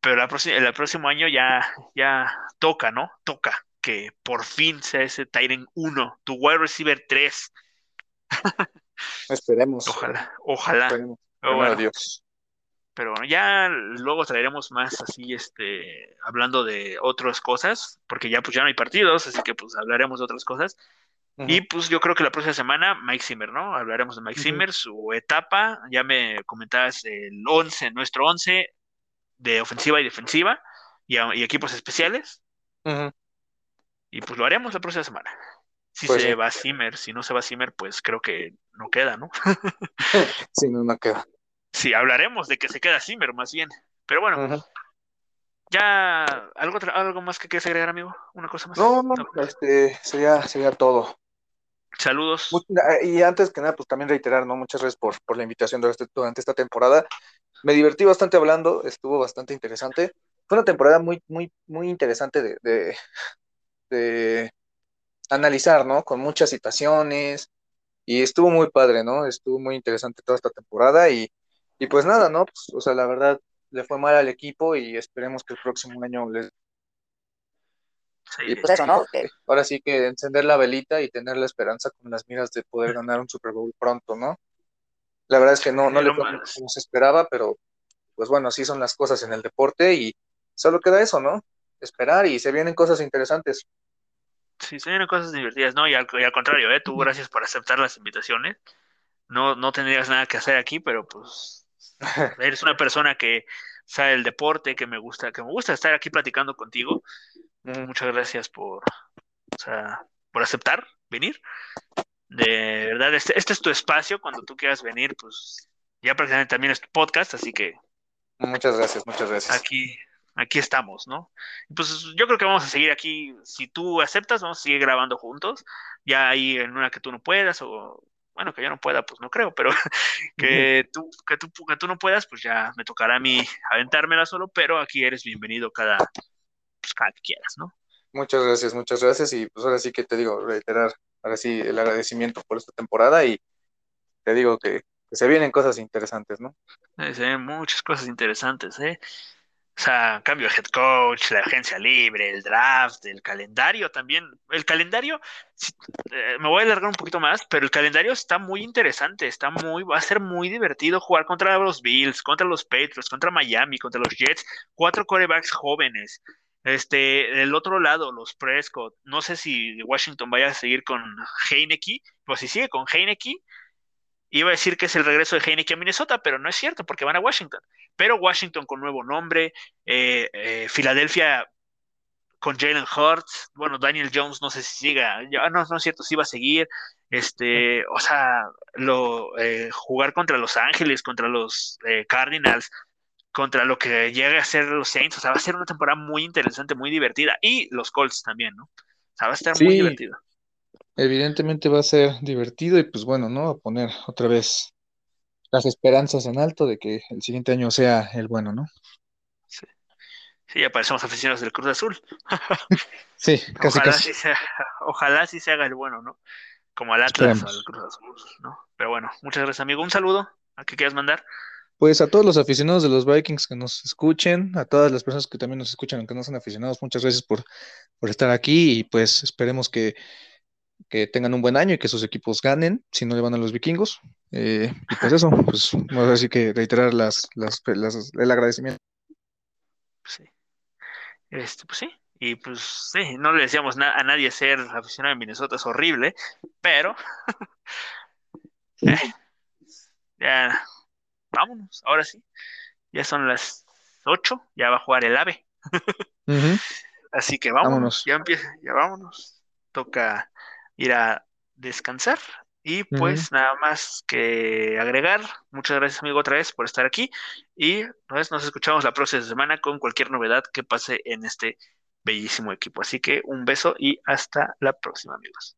B: Pero el próximo año ya, ya toca, ¿no? Toca que por fin sea ese Tyrant 1, tu wide receiver 3.
C: Esperemos.
B: Ojalá, ojalá. Pero bueno, Dios. Pero bueno, ya luego traeremos más así, este, hablando de otras cosas, porque ya pues ya no hay partidos, así que pues hablaremos de otras cosas. Y pues yo creo que la próxima semana, Mike Zimmer, ¿no? Hablaremos de Mike Zimmer, su etapa, ya me comentabas el 11, nuestro 11 de ofensiva y defensiva y, equipos especiales. Y pues lo haremos la próxima semana. Si pues se va Zimmer, si no se va Zimmer, pues creo que no queda, ¿no?
C: sí, no, no queda.
B: Sí, hablaremos de que se queda Zimmer más bien. Pero bueno, ya algo algo más que quieras agregar, amigo, una cosa más.
C: No, no, este sería sería todo.
B: Saludos.
C: Y antes que nada, pues también reiterar, ¿no? Muchas gracias por, por la invitación durante, durante esta temporada. Me divertí bastante hablando, estuvo bastante interesante. Fue una temporada muy, muy, muy interesante de, de, analizar, ¿no? Con muchas situaciones. Y estuvo muy padre, ¿no? Estuvo muy interesante toda esta temporada. Y, y pues nada, ¿no? Pues, o sea, la verdad, le fue mal al equipo y esperemos que el próximo año les y pues eso, ¿no? Ahora sí que encender la velita y tener la esperanza con las miras de poder ganar un Super Bowl pronto, ¿no? La verdad es que no, no le fue como se esperaba, pero pues bueno, así son las cosas en el deporte y solo queda eso, ¿no? Esperar y se vienen cosas interesantes.
B: Sí, se vienen cosas divertidas, ¿no? Y al, contrario, ¿eh? Tú gracias por aceptar las invitaciones. No, no tendrías nada que hacer aquí, pero pues eres una persona que sabe el deporte, que me gusta, que me gusta estar aquí platicando contigo. Muchas gracias por, por aceptar venir. De verdad, este, este, es tu espacio. Cuando tú quieras venir, pues ya prácticamente también es tu podcast, así que.
C: Muchas gracias, muchas gracias.
B: Aquí, aquí estamos, ¿no? Pues yo creo que vamos a seguir aquí. Si tú aceptas, vamos a seguir grabando juntos. Ya ahí en una que tú no puedas, o bueno, que yo no pueda, pues no creo, pero que tú, que tú, que tú no puedas, pues ya me tocará a mí aventármela solo, pero aquí eres bienvenido cada, pues, cada que quieras, ¿no?
C: Muchas gracias, muchas gracias. Y pues ahora sí que te digo, reiterar, ahora sí, el agradecimiento por esta temporada y te digo que, se vienen cosas interesantes, ¿no?
B: se vienen muchas cosas interesantes, ¿eh? O sea, cambio de head coach, la agencia libre, el draft, el calendario también. El calendario, eh, me voy a alargar un poquito más, pero el calendario está muy interesante, está muy, va a ser muy divertido jugar contra los Bills, contra los Patriots, contra Miami, contra los Jets, cuatro corebacks jóvenes. Este, del otro lado, los Prescott, no sé si Washington vaya a seguir con Heineke, pues si sigue con Heineke, iba a decir que es el regreso de Heineke a Minnesota, pero no es cierto porque van a Washington. Pero Washington con nuevo nombre, eh, eh, Filadelfia con Jalen Hurts, bueno, Daniel Jones no sé si siga, ya, no, no es cierto, si va a seguir, este, o sea, lo, eh, jugar contra Los Ángeles, contra los Cardinals, contra lo que llegue a ser los Saints. O sea, va a ser una temporada muy interesante, muy divertida. Y los Colts también, ¿no? O sea, va a estar muy divertido.
C: Evidentemente va a ser divertido y pues bueno, ¿no? A poner otra vez las esperanzas en alto de que el siguiente año sea el bueno, ¿no?
B: Sí. Sí, ya parecemos aficionados del Cruz Azul.
C: sí, casi
B: ojalá
C: casi.
B: Sí sea, ojalá sí se haga el bueno, ¿no? Como al Atlas o al Cruz Azul, ¿no? Pero bueno, muchas gracias, amigo. Un saludo. ¿A qué quieras mandar?
C: Pues a todos los aficionados de los Vikings que nos escuchen, a todas las personas que también nos escuchan, aunque no son aficionados, muchas gracias por, estar aquí y pues esperemos que, tengan un buen año y que sus equipos ganen, si no le van a los vikingos. Eh, y pues eso, pues vamos a decir que reiterar las, las, el agradecimiento.
B: Sí. Este, pues sí, y pues sí, no le decíamos a nadie ser aficionado en Minnesota, es horrible, pero eh, ya vámonos, ahora sí. Ya son las 8, ya va a jugar el AVE. Así que vámonos, ya empieza, ya vámonos. Toca ir a descansar. Y pues nada más que agregar. Muchas gracias, amigo, otra vez por estar aquí. Y pues, nos escuchamos la próxima semana con cualquier novedad que pase en este bellísimo equipo. Así que un beso y hasta la próxima, amigos.